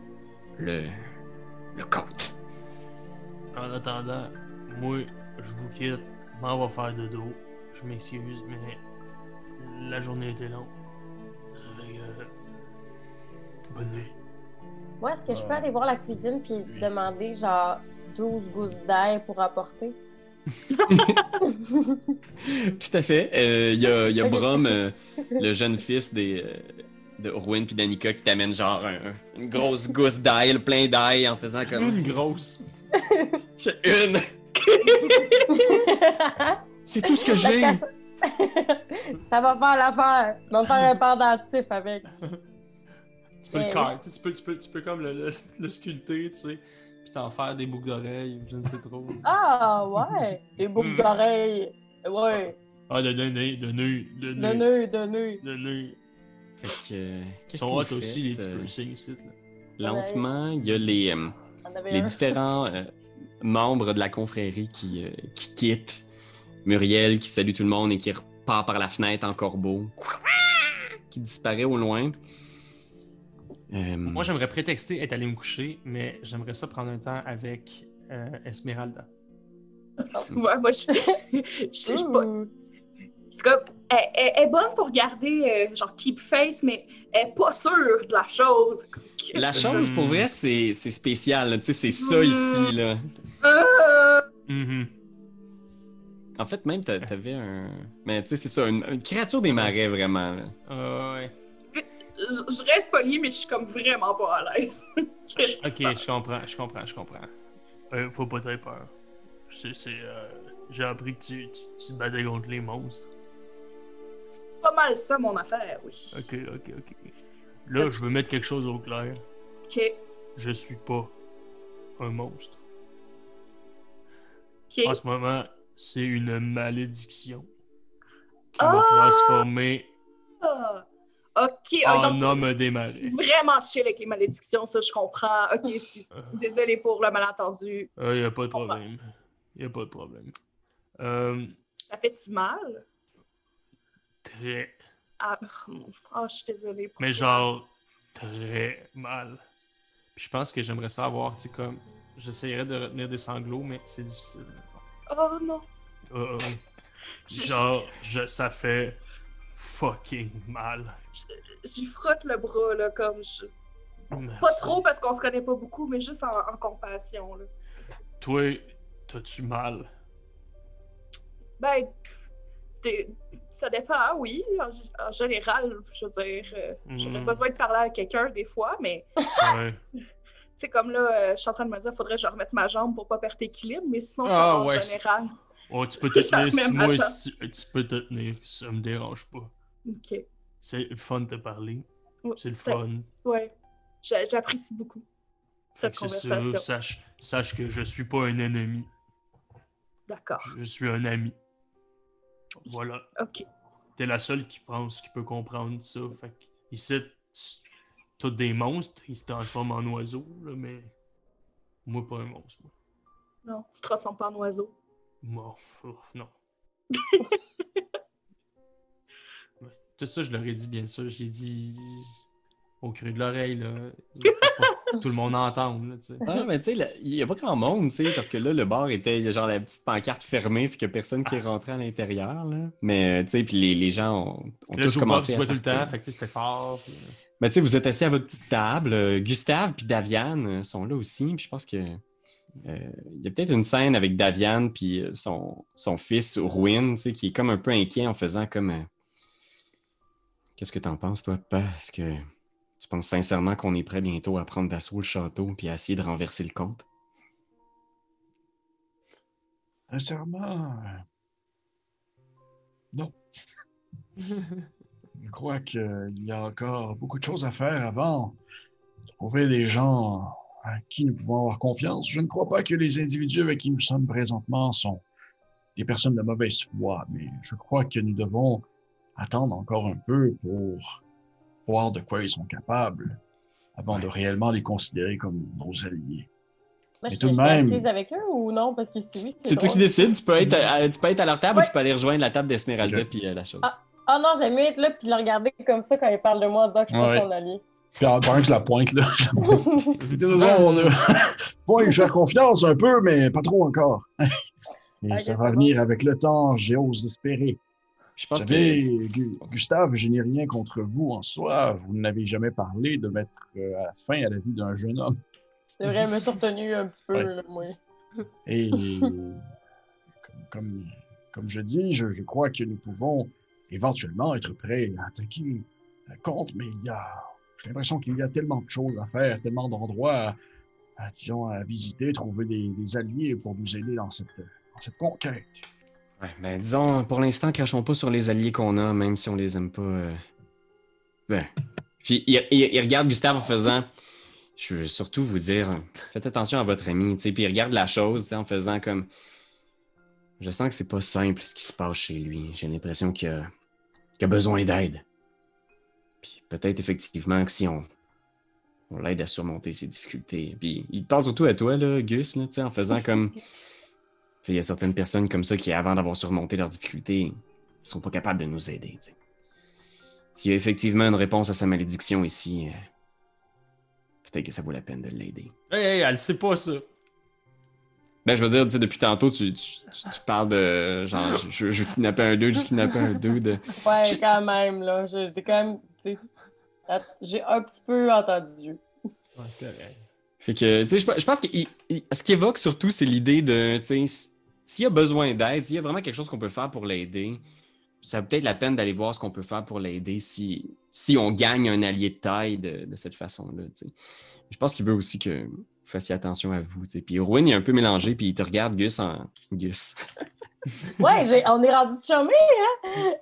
le le comte. En attendant, moi, je vous quitte. M'en va faire de dos. Je m'excuse, mais la journée était longue. Euh, Bonne nuit. Moi, est-ce que je peux aller voir la cuisine puis Oui. demander genre 12 gousses d'ail pour apporter? Tout à fait. Euh, Il y a, il y a Brom, euh, le jeune fils des, euh, de Orwin puis d'Annika, qui t'amène genre un- une grosse gousse d'ail, plein d'ail, en faisant comme Une grosse. J'ai une. C'est tout ce que j'ai. Ça va faire l'affaire. On va faire un pendentif avec. Tu peux le car- tu peux, tu peux, tu peux comme le, le, le sculpter, tu sais, puis t'en faire des boucles d'oreilles, je ne sais trop. Ah, ouais. Des boucles d'oreilles. Ouais. Ah, de de nez, de nez, de De nez, nœuds, de nœuds. de nez. Fait que, euh, Ils qu'est-ce sont que hot aussi, les petits euh, piercings ici, là. Lentement, il y a les, euh, avait les différents euh, membres de la confrérie qui, euh, qui quittent. Muriel qui salue tout le monde et qui repart par la fenêtre en corbeau. Qui disparaît au loin. Euh, Moi, j'aimerais prétexter être allé me coucher, mais j'aimerais ça prendre un temps avec euh, Esmeralda. Ouais, moi, je. je- je pas-. C'est comme. Elle, elle- elle est bonne pour garder, euh, genre, keep face, mais elle est pas sûre de la chose. la chose, ça. pour vrai, c'est c'est spécial. Tu sais, c'est ça Mm. ici. Là. Mhm. En fait, même, t'a- t'avais un. Mais tu sais, c'est ça, une, une créature des marais, vraiment. là. Ah ouais. Je, je reste polie, mais je suis comme vraiment pas à l'aise. Ok, je comprends, je comprends, je comprends. Euh, faut pas très peur. C'est, c'est, euh, j'ai appris que tu, tu, battais contre les monstres. pas mal ça, mon affaire, oui. Ok, ok, ok. Là, je veux mettre quelque chose au clair. Ok. Je suis pas un monstre. Ok. En ce moment, c'est une malédiction qui m'a Ah! transformé Ah. Ok, en homme. Vraiment chill avec les malédictions, ça, je comprends. Ok, excuse. Désolé pour le malentendu. Il Euh, y a pas de problème. Y a pas de problème. Euh, Ça fait-tu mal? très, Ah, ah, je suis désolée. pour mais toi. genre très mal. Puis je pense que j'aimerais savoir, tu sais, comme, j'essayerais de retenir des sanglots, mais c'est difficile. Oh non. Euh, genre, je, ça fait fucking mal. J'y frotte le bras, là, comme je. Pas trop parce qu'on se connaît pas beaucoup, mais juste en, en compassion, là. Toi, t'as-tu mal? Ben, t'es- ça dépend, oui. En, en général, je veux dire, euh, j'aurais Mm. besoin de parler à quelqu'un des fois, mais Ouais. c'est comme là, euh, je suis en train de me dire, faudrait que je remette ma jambe pour pas perdre équilibre, mais sinon, Ah, va en ouais, général. Oh, tu peux te tenir achat. si tu, tu peux te tenir, ça me dérange pas. Ok. C'est le fun de parler. C'est le fun. Ouais. J'a- J'apprécie beaucoup cette conversation. sache, sache que je suis pas un ennemi, D'accord. je, suis un ami. Voilà. Ok. T'es la seule qui pense, qui peut comprendre ça. Fait que ici, tous des monstres, ils se transforment en oiseaux, là, mais moi pas un monstre. Moi, Non, tu te ressembles pas en oiseau. Non. Tout ça, je leur ai dit bien sûr. J'ai dit au creux de l'oreille, là. Tout le monde entende, là, tu sais. Ah, mais tu sais, il y a pas grand monde, tu sais, parce que là, le bar était genre la petite pancarte fermée, fait qu'il y a personne qui est rentré à l'intérieur, là. Mais, euh, tu sais, puis les, les gens ont, ont Là, tous commencé à tout le temps, fait que tu sais, c'était fort. puis, euh, Mais tu sais, vous êtes assis à votre petite table. euh, Gustave puis Daviane sont là aussi. Puis je pense que euh, il y a peut-être une scène avec Daviane puis euh, son, son fils Ruin, tu sais, qui est comme un peu inquiet en faisant comme. euh, Qu'est-ce que t'en penses, toi, Parce que tu penses sincèrement qu'on est prêt bientôt à prendre d'assaut le château puis à essayer de renverser le comte? Sincèrement, non. Je crois qu'il y a encore beaucoup de choses à faire avant de trouver des gens à qui nous pouvons avoir confiance. Je ne crois pas que les individus avec qui nous sommes présentement sont des personnes de mauvaise foi, mais je crois que nous devons attendre encore un peu pour voir de quoi ils sont capables avant de réellement les considérer comme nos alliés. Moi, Mais je tout de suis même- avec eux ou non? Parce que si oui, C'est toi qui décides. Tu peux être à, tu peux être à leur table Ouais. ou tu peux aller rejoindre la table d'Esmeralda puis euh, la chose. Ah non, j'aime mieux être là puis le regarder comme ça quand il parle de moi en disant que je suis Ouais. son allié. Puis en tant que la pointe, là. On a... Bon, je fais confiance un peu, mais pas trop encore. Et ça va bon. venir avec le temps, j'ose espérer. Je pense savez, que. Gustave, je n'ai rien contre vous en soi. Vous n'avez jamais parlé de mettre euh, à fin à la vie d'un jeune homme. C'est vrai, me suis retenue un petit peu, Ouais. là, moi. Et comme comme, comme je dis, je, je crois que nous pouvons éventuellement être prêts à attaquer la compte, mais il y a, j'ai l'impression qu'il y a tellement de choses à faire, tellement d'endroits à, à, visiter, trouver des, alliés pour nous aider dans cette, dans cette conquête. Ouais, ben disons, pour l'instant, crachons pas sur les alliés qu'on a, même si on les aime pas. euh. Ben. Puis il, regarde Gustave en faisant. Je veux surtout vous dire, faites attention à votre ami, tu. Puis il regarde la chose, en faisant comme. Je sens que c'est pas simple ce qui se passe chez lui. J'ai l'impression qu'il a besoin d'aide. Puis peut-être effectivement que si on, on l'aide à surmonter ses difficultés. Puis il pense surtout à toi, là, Gus, là, tu sais, en faisant comme. Il y a certaines personnes comme ça qui, avant d'avoir surmonté leurs difficultés, ne sont pas capables de nous aider. S'il y a effectivement une réponse à sa malédiction ici, euh, peut-être que ça vaut la peine de l'aider. Hey, hey, elle sait pas ça. Ben, je veux dire, tu sais, depuis tantôt, tu, tu, tu- tu parles de genre, je, je, kidnapper un dude, je kidnappais un dude. Ouais, quand même, là. J'étais quand même, tu sais, j'ai un petit peu entendu. Ouais, c'est correct. Fait que, tu sais, je, pe- je pense que il- il- ce qu'il évoque surtout, c'est l'idée de, tu sais, s'il y a besoin d'aide, s'il y a vraiment quelque chose qu'on peut faire pour l'aider, ça vaut peut-être la peine d'aller voir ce qu'on peut faire pour l'aider si, si on gagne un allié de taille de, de cette façon-là, tu sais. Je pense qu'il veut aussi que fassiez attention à vous, tu sais. Puis Rowan, il est un peu mélangé, puis il te regarde, Gus, en... Gus. Ouais, j'ai- on est rendu chumé.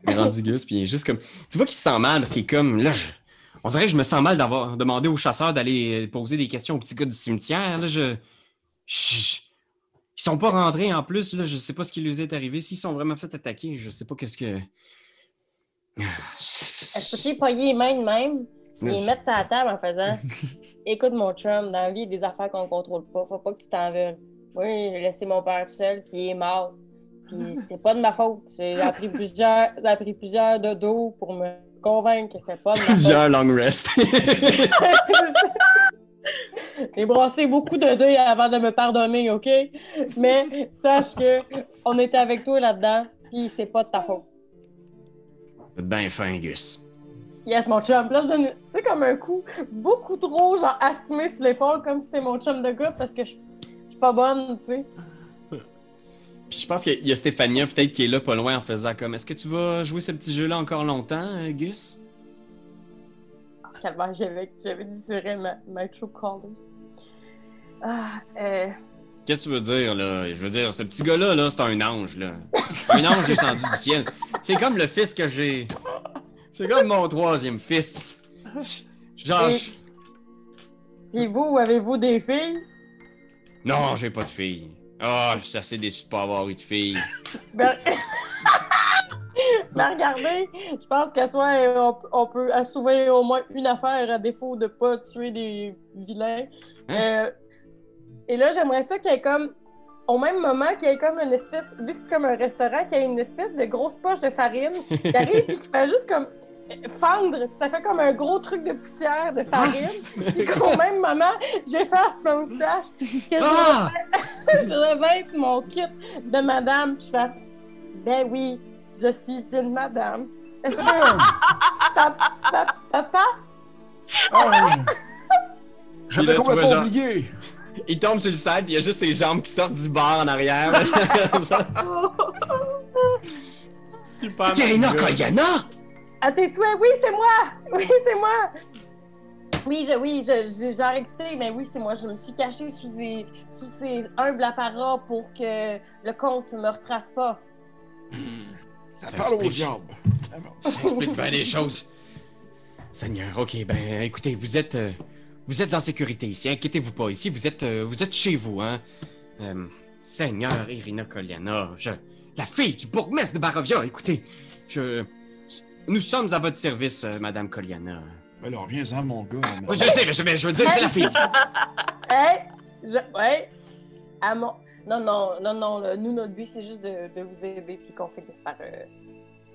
Il est rendu Gus, puis il est juste comme... Tu vois qu'il se sent mal, parce qu'il est comme, là, je- on dirait que je me sens mal d'avoir demandé aux chasseurs d'aller poser des questions aux petits gars du cimetière, là, je... Ils sont pas rentrés, en plus, là, je sais pas ce qui leur est arrivé. S'ils sont vraiment fait attaquer, je sais pas qu'est-ce que... Est-ce que tu pogner les mains de même? Et les mettre sur la table en faisant Écoute, mon chum, dans la vie, il y a des affaires qu'on contrôle pas. Faut pas que tu t'en veuilles. Oui, j'ai laissé mon père seul, puis il est mort. Puis c'est pas de ma faute. J'ai appris plusieurs, j'ai appris plusieurs dodos pour me convaincre que c'est pas de ma faute. Plusieurs long rest. J'ai brassé beaucoup de deuil avant de me pardonner, OK? Mais sache que on était avec toi là-dedans, puis c'est pas de ta faute. Êtes bien fin, Gus. Yes, mon chum. Puis Là, je donne, tu sais, comme un coup beaucoup trop, genre, assumé sur l'épaule, comme si c'était mon chum de gars, parce que je je suis pas bonne, tu sais. Puis je pense qu'il y a Stéphania, peut-être, qui est là pas loin en faisant comme Est-ce que tu vas jouer ce petit jeu-là encore longtemps, euh, Gus? Calvaire, j'avais, j'avais dit ma, my true colors. Ah, euh, Qu'est-ce que tu veux dire, là? Je veux dire, ce petit gars-là, là, c'est un ange, là. Un ange descendu du ciel. C'est comme le fils que j'ai. C'est comme mon troisième fils. Genre. Et- Puis vous, avez-vous des filles? Non, j'ai pas de fille. Ah, je suis assez déçu de pas avoir eu de fille. Ben... ben regardez, je pense qu'à soi, euh, on, on peut assouvir au moins une affaire à défaut de pas tuer des vilains. Euh, et là, j'aimerais ça qu'il y ait comme, au même moment, qu'il y ait comme une espèce, vu que c'est comme un restaurant, qu'il y ait une espèce de grosse poche de farine qui arrive et qui fait juste comme fendre. Ça fait comme un gros truc de poussière de farine. Puis qu'au même moment, j'efface ma moustache. Que je Ah! je revête mon kit de madame, puis je fasse Ben oui, je suis une madame. Est-ce que papa? Ah, J'avais tu vois, complètement genre- oublié. Il tombe sur le side, puis il y a juste ses jambes qui sortent du bar en arrière. Super. Mario. Koyana À tes souhaits, oui, c'est moi! Oui, c'est moi! Oui, je, oui, je, j'ai genre excité, mais oui, c'est moi. Je me suis cachée sous, des, sous ces humbles apparats pour que le comte me retrace pas. Ça Ça parle au explique. diable. Ça explique bien les choses. Seigneur, ok, ben écoutez, vous êtes euh, vous êtes en sécurité ici, inquiétez-vous pas. Ici, vous êtes euh, vous êtes chez vous, hein. Euh, Seigneur Irina Koliana, je la fille du bourgmestre de Barovia, écoutez, je nous sommes à votre service, euh, Madame Koliana. Alors, viens-en, mon gars. Oui, je sais, mais je, mais je veux dire, c'est la fille. Hey! Je, ouais! À mon... Non, non, non, non. là, nous, notre but, c'est juste de, de vous aider puis qu'on finisse par euh,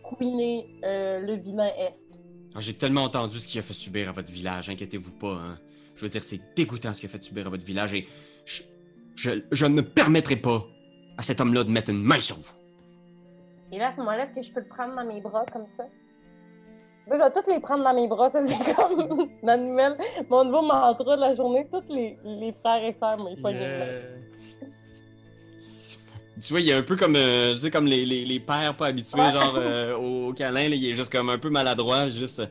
couiner euh, le vilain Est. Ah, J'ai tellement entendu ce qu'il a fait subir à votre village, inquiétez-vous pas. Hein. Je veux dire, c'est dégoûtant ce qu'il a fait subir à votre village et je, je, je ne permettrai pas à cet homme-là de mettre une main sur vous. Et là, à ce moment-là, est-ce que je peux le prendre dans mes bras comme ça? Moi, je vais tous les prendre dans mes bras. Ça, c'est comme ma nouvelle, mon nouveau mantra de la journée. Tous les, les frères et sœurs, de main. Yeah. Tu vois, il est un peu comme, euh, tu sais, comme les, les, les pères pas habitués, genre euh, au câlin, là, il est juste comme un peu maladroit, juste. euh,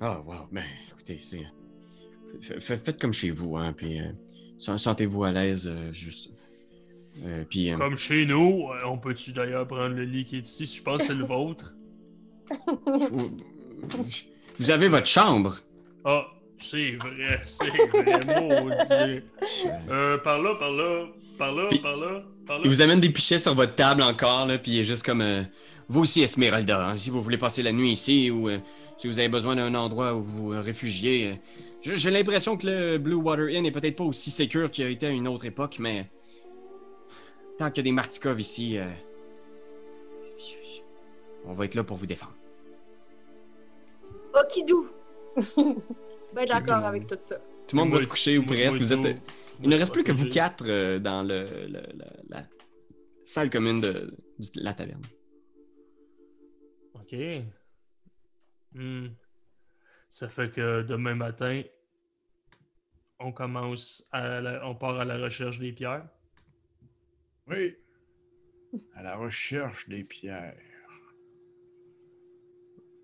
Ah, wow, ben, écoutez, c'est. fa- Faites comme chez vous, hein, puis euh, sen- sentez-vous à l'aise, euh, juste. Euh, puis. euh, Comme chez nous, euh, on peut-tu d'ailleurs prendre le lit qui est ici? Je pense que c'est le vôtre. Vous, avez votre chambre. Ah, c'est vrai, c'est vrai, maudit. Euh, par là, par là, par là, Puis- par là, par là. Il vous amène des pichets sur votre table encore, là, puis il est juste comme. euh, vous aussi, Esmeralda, hein, si vous voulez passer la nuit ici ou euh, si vous avez besoin d'un endroit où vous euh, réfugier. euh, j'ai l'impression que le Blue Water Inn est peut-être pas aussi sécure qu'il a été à une autre époque, mais. Tant qu'il y a des Martikov ici. euh, on va être là pour vous défendre. Okidou. ben d'accord avec tout ça. Tout le monde va se coucher ou presque. Vous êtes, il ne reste plus que vous quatre euh, dans le, le- la, la salle commune de, la taverne. Ok. Hmm. Ça fait que demain matin, on commence à la- on part à la recherche des pierres. Oui. À la recherche des pierres.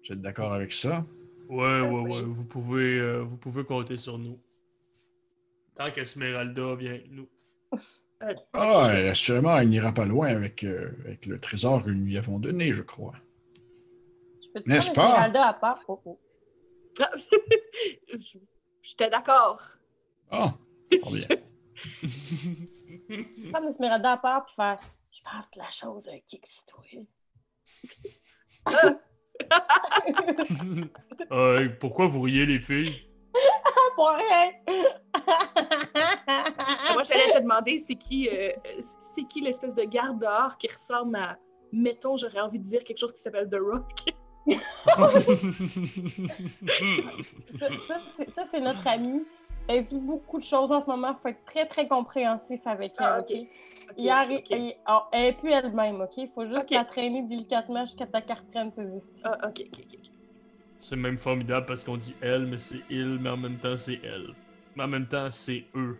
Vous êtes d'accord avec ça? Ouais, ouais, oui. ouais. Vous pouvez, euh, vous pouvez compter sur nous. Tant qu'Esmeralda vient avec nous. Ah, et assurément, elle n'ira pas loin avec, euh, avec le trésor que nous lui avons donné, je crois. Je peux te N'est-ce prendre pas? Esmeralda à part? Oh, oh. Ah, J'étais d'accord. Ah, très bien. Prendre Esmeralda à part puis faire. Je pense que la chose a un kick toi. Euh, pourquoi vous riez, les filles? Pour rien! Moi, j'allais te demander, c'est qui, euh, c'est qui l'espèce de garde dehors qui ressemble à, mettons, j'aurais envie de dire quelque chose qui s'appelle The Rock? ça, ça, c'est- ça, c'est notre amie. Elle vit beaucoup de choses en ce moment. Il faut être très, très compréhensif avec elle, Ah. Ok, Il arri- ok, ok. il- oh, elle est plus elle-même, OK? Il faut juste la traîner délicatement jusqu'à ta reprenne ses esprits. Ah, ok, ok, ok. C'est même formidable parce qu'on dit elle, mais c'est il, mais en même temps c'est elle. Mais en même temps c'est eux.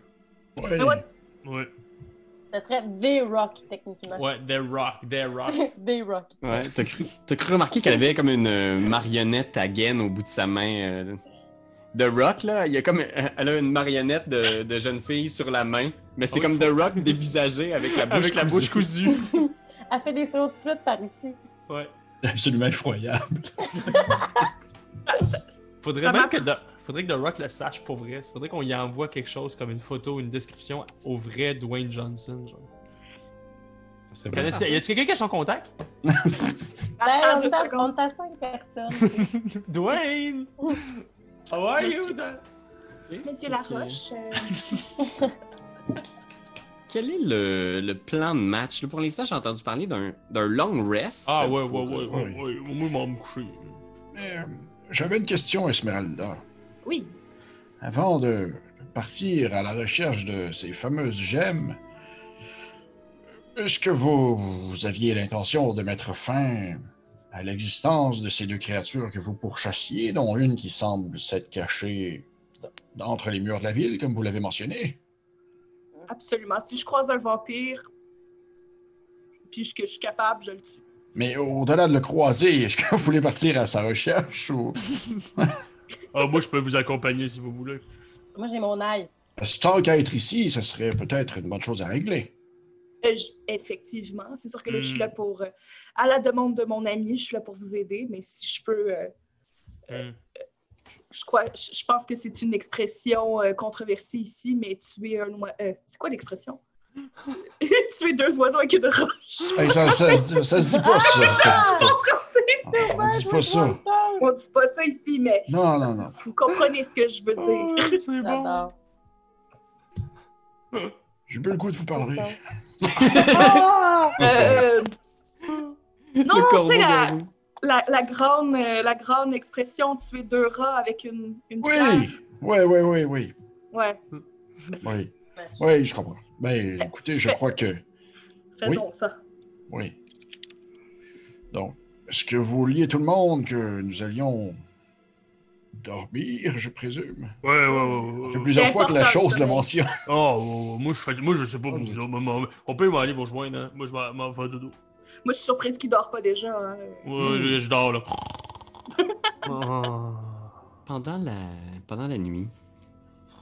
Ouais. Ah ouais? Ouais. Ça serait des Rock, techniquement. Ouais, they rock, they rock. des Rock. Ouais, t'as cru, cru remarquer qu'elle avait comme une euh, marionnette à gaine au bout de sa main. euh, de Rock, là? Il y a comme, elle a une marionnette de, de jeune fille sur la main. Mais c'est Ah comme The Rock dévisagé avec la bouche Avec la bouche cousue. Elle fait des solos de flûte par ici. Ouais. Absolument effroyable. Faudrait Ça même que The... Faudrait que The Rock le sache pour vrai. Faudrait qu'on y envoie quelque chose comme une photo, une description au vrai Dwayne Johnson. Genre. Y a-tu quelqu'un qui a son contact? Ben, on, à cinq personnes. Dwayne! How are you? Monsieur- Dan? Monsieur Ok. Laroche, euh, Quel est le, le plan de match? Pour l'instant, j'ai entendu parler d'un d'un long rest. Ah ouais, ouais, ouais, ouais, ouais. Moi, je m'en me coucher. Mais, euh, J'avais une question, Esmeralda. oui. Avant de partir à la recherche de ces fameuses gemmes, est-ce que vous, vous aviez l'intention de mettre fin à l'existence de ces deux créatures que vous pourchassiez, dont une qui semble s'être cachée entre les murs de la ville, comme vous l'avez mentionné? Absolument. Si je croise un vampire, puis que je suis capable, je le tue. Mais au-delà de le croiser, est-ce que vous voulez partir à sa recherche ou... Ah, moi, je peux vous accompagner si vous voulez. Moi, j'ai mon ail. Tant qu'à être ici, ce serait peut-être une bonne chose à régler. Euh, je- effectivement, c'est sûr que là, je suis Hmm. là pour, euh, à la demande de mon ami, je suis là pour vous aider, mais si je peux, euh, Hmm. Je crois, je, pense que c'est une expression euh, controversée ici, mais tuer un oiseau, c'est quoi l'expression? tuer deux oiseaux avec une roche. Hey, ça, ça, se- ça se dit pas, ça. Ça se dit Français, pas. On dit pas ça. on dit pas ça ici, mais Non, non, non. vous comprenez ce que je veux dire. Oh, c'est bon. J'ai plus le goût de vous parler. Ah! Euh, non, sais, la. La, la grande, euh, la grande expression tuer deux rats avec une, une. Oui, oui, oui, oui, oui. Ouais, Oui, oui, je comprends. Ben, écoutez, je crois que... faisons ça. Oui. Donc, est-ce que vous vouliez tout le monde que nous allions dormir, je présume? Ouais, ouais, ouais. Ça fait plusieurs fois que la chose le sommeil. mentionne. Oh, moi, je fais, moi, je sais pas pour Oh, vous On peut m'aller vous rejoindre, hein. Moi, je vais m'en faire dodo. Moi, je suis surprise qu'il dort pas déjà. hein. Ouais, je, je dors, là. Oh. Pendant la, pendant la nuit,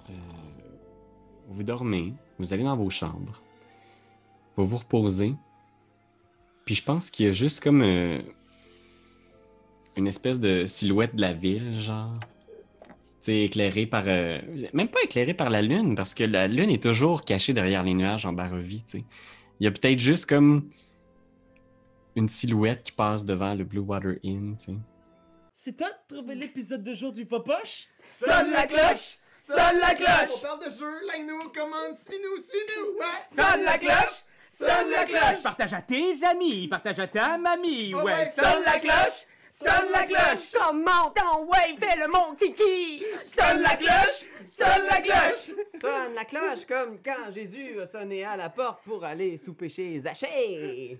euh, vous dormez, vous allez dans vos chambres, vous vous reposez, puis je pense qu'il y a juste comme euh, une espèce de silhouette de la ville, genre. Tu sais, éclairée par. euh, même pas éclairée par la lune, parce que la lune est toujours cachée derrière les nuages en sais. Il y a peut-être juste comme une silhouette qui passe devant le Blue Water Inn, tu sais. C'est toi de trouver l'épisode de jour du Popoche? Sonne la cloche! Sonne la On cloche! parle de jeu, like-nous, commande, suis-nous, suis-nous! Ouais! Sonne la cloche! Sonne la cloche! Partage à tes amis, partage à ta mamie, Oh, ouais. ouais, Sonne la cloche! Sonne la cloche! Comment ton ouais, fais le mon kiki! Sonne la cloche! Sonne la cloche! Sonne la cloche comme quand Jésus a sonné à la porte pour aller souper chez Zachée.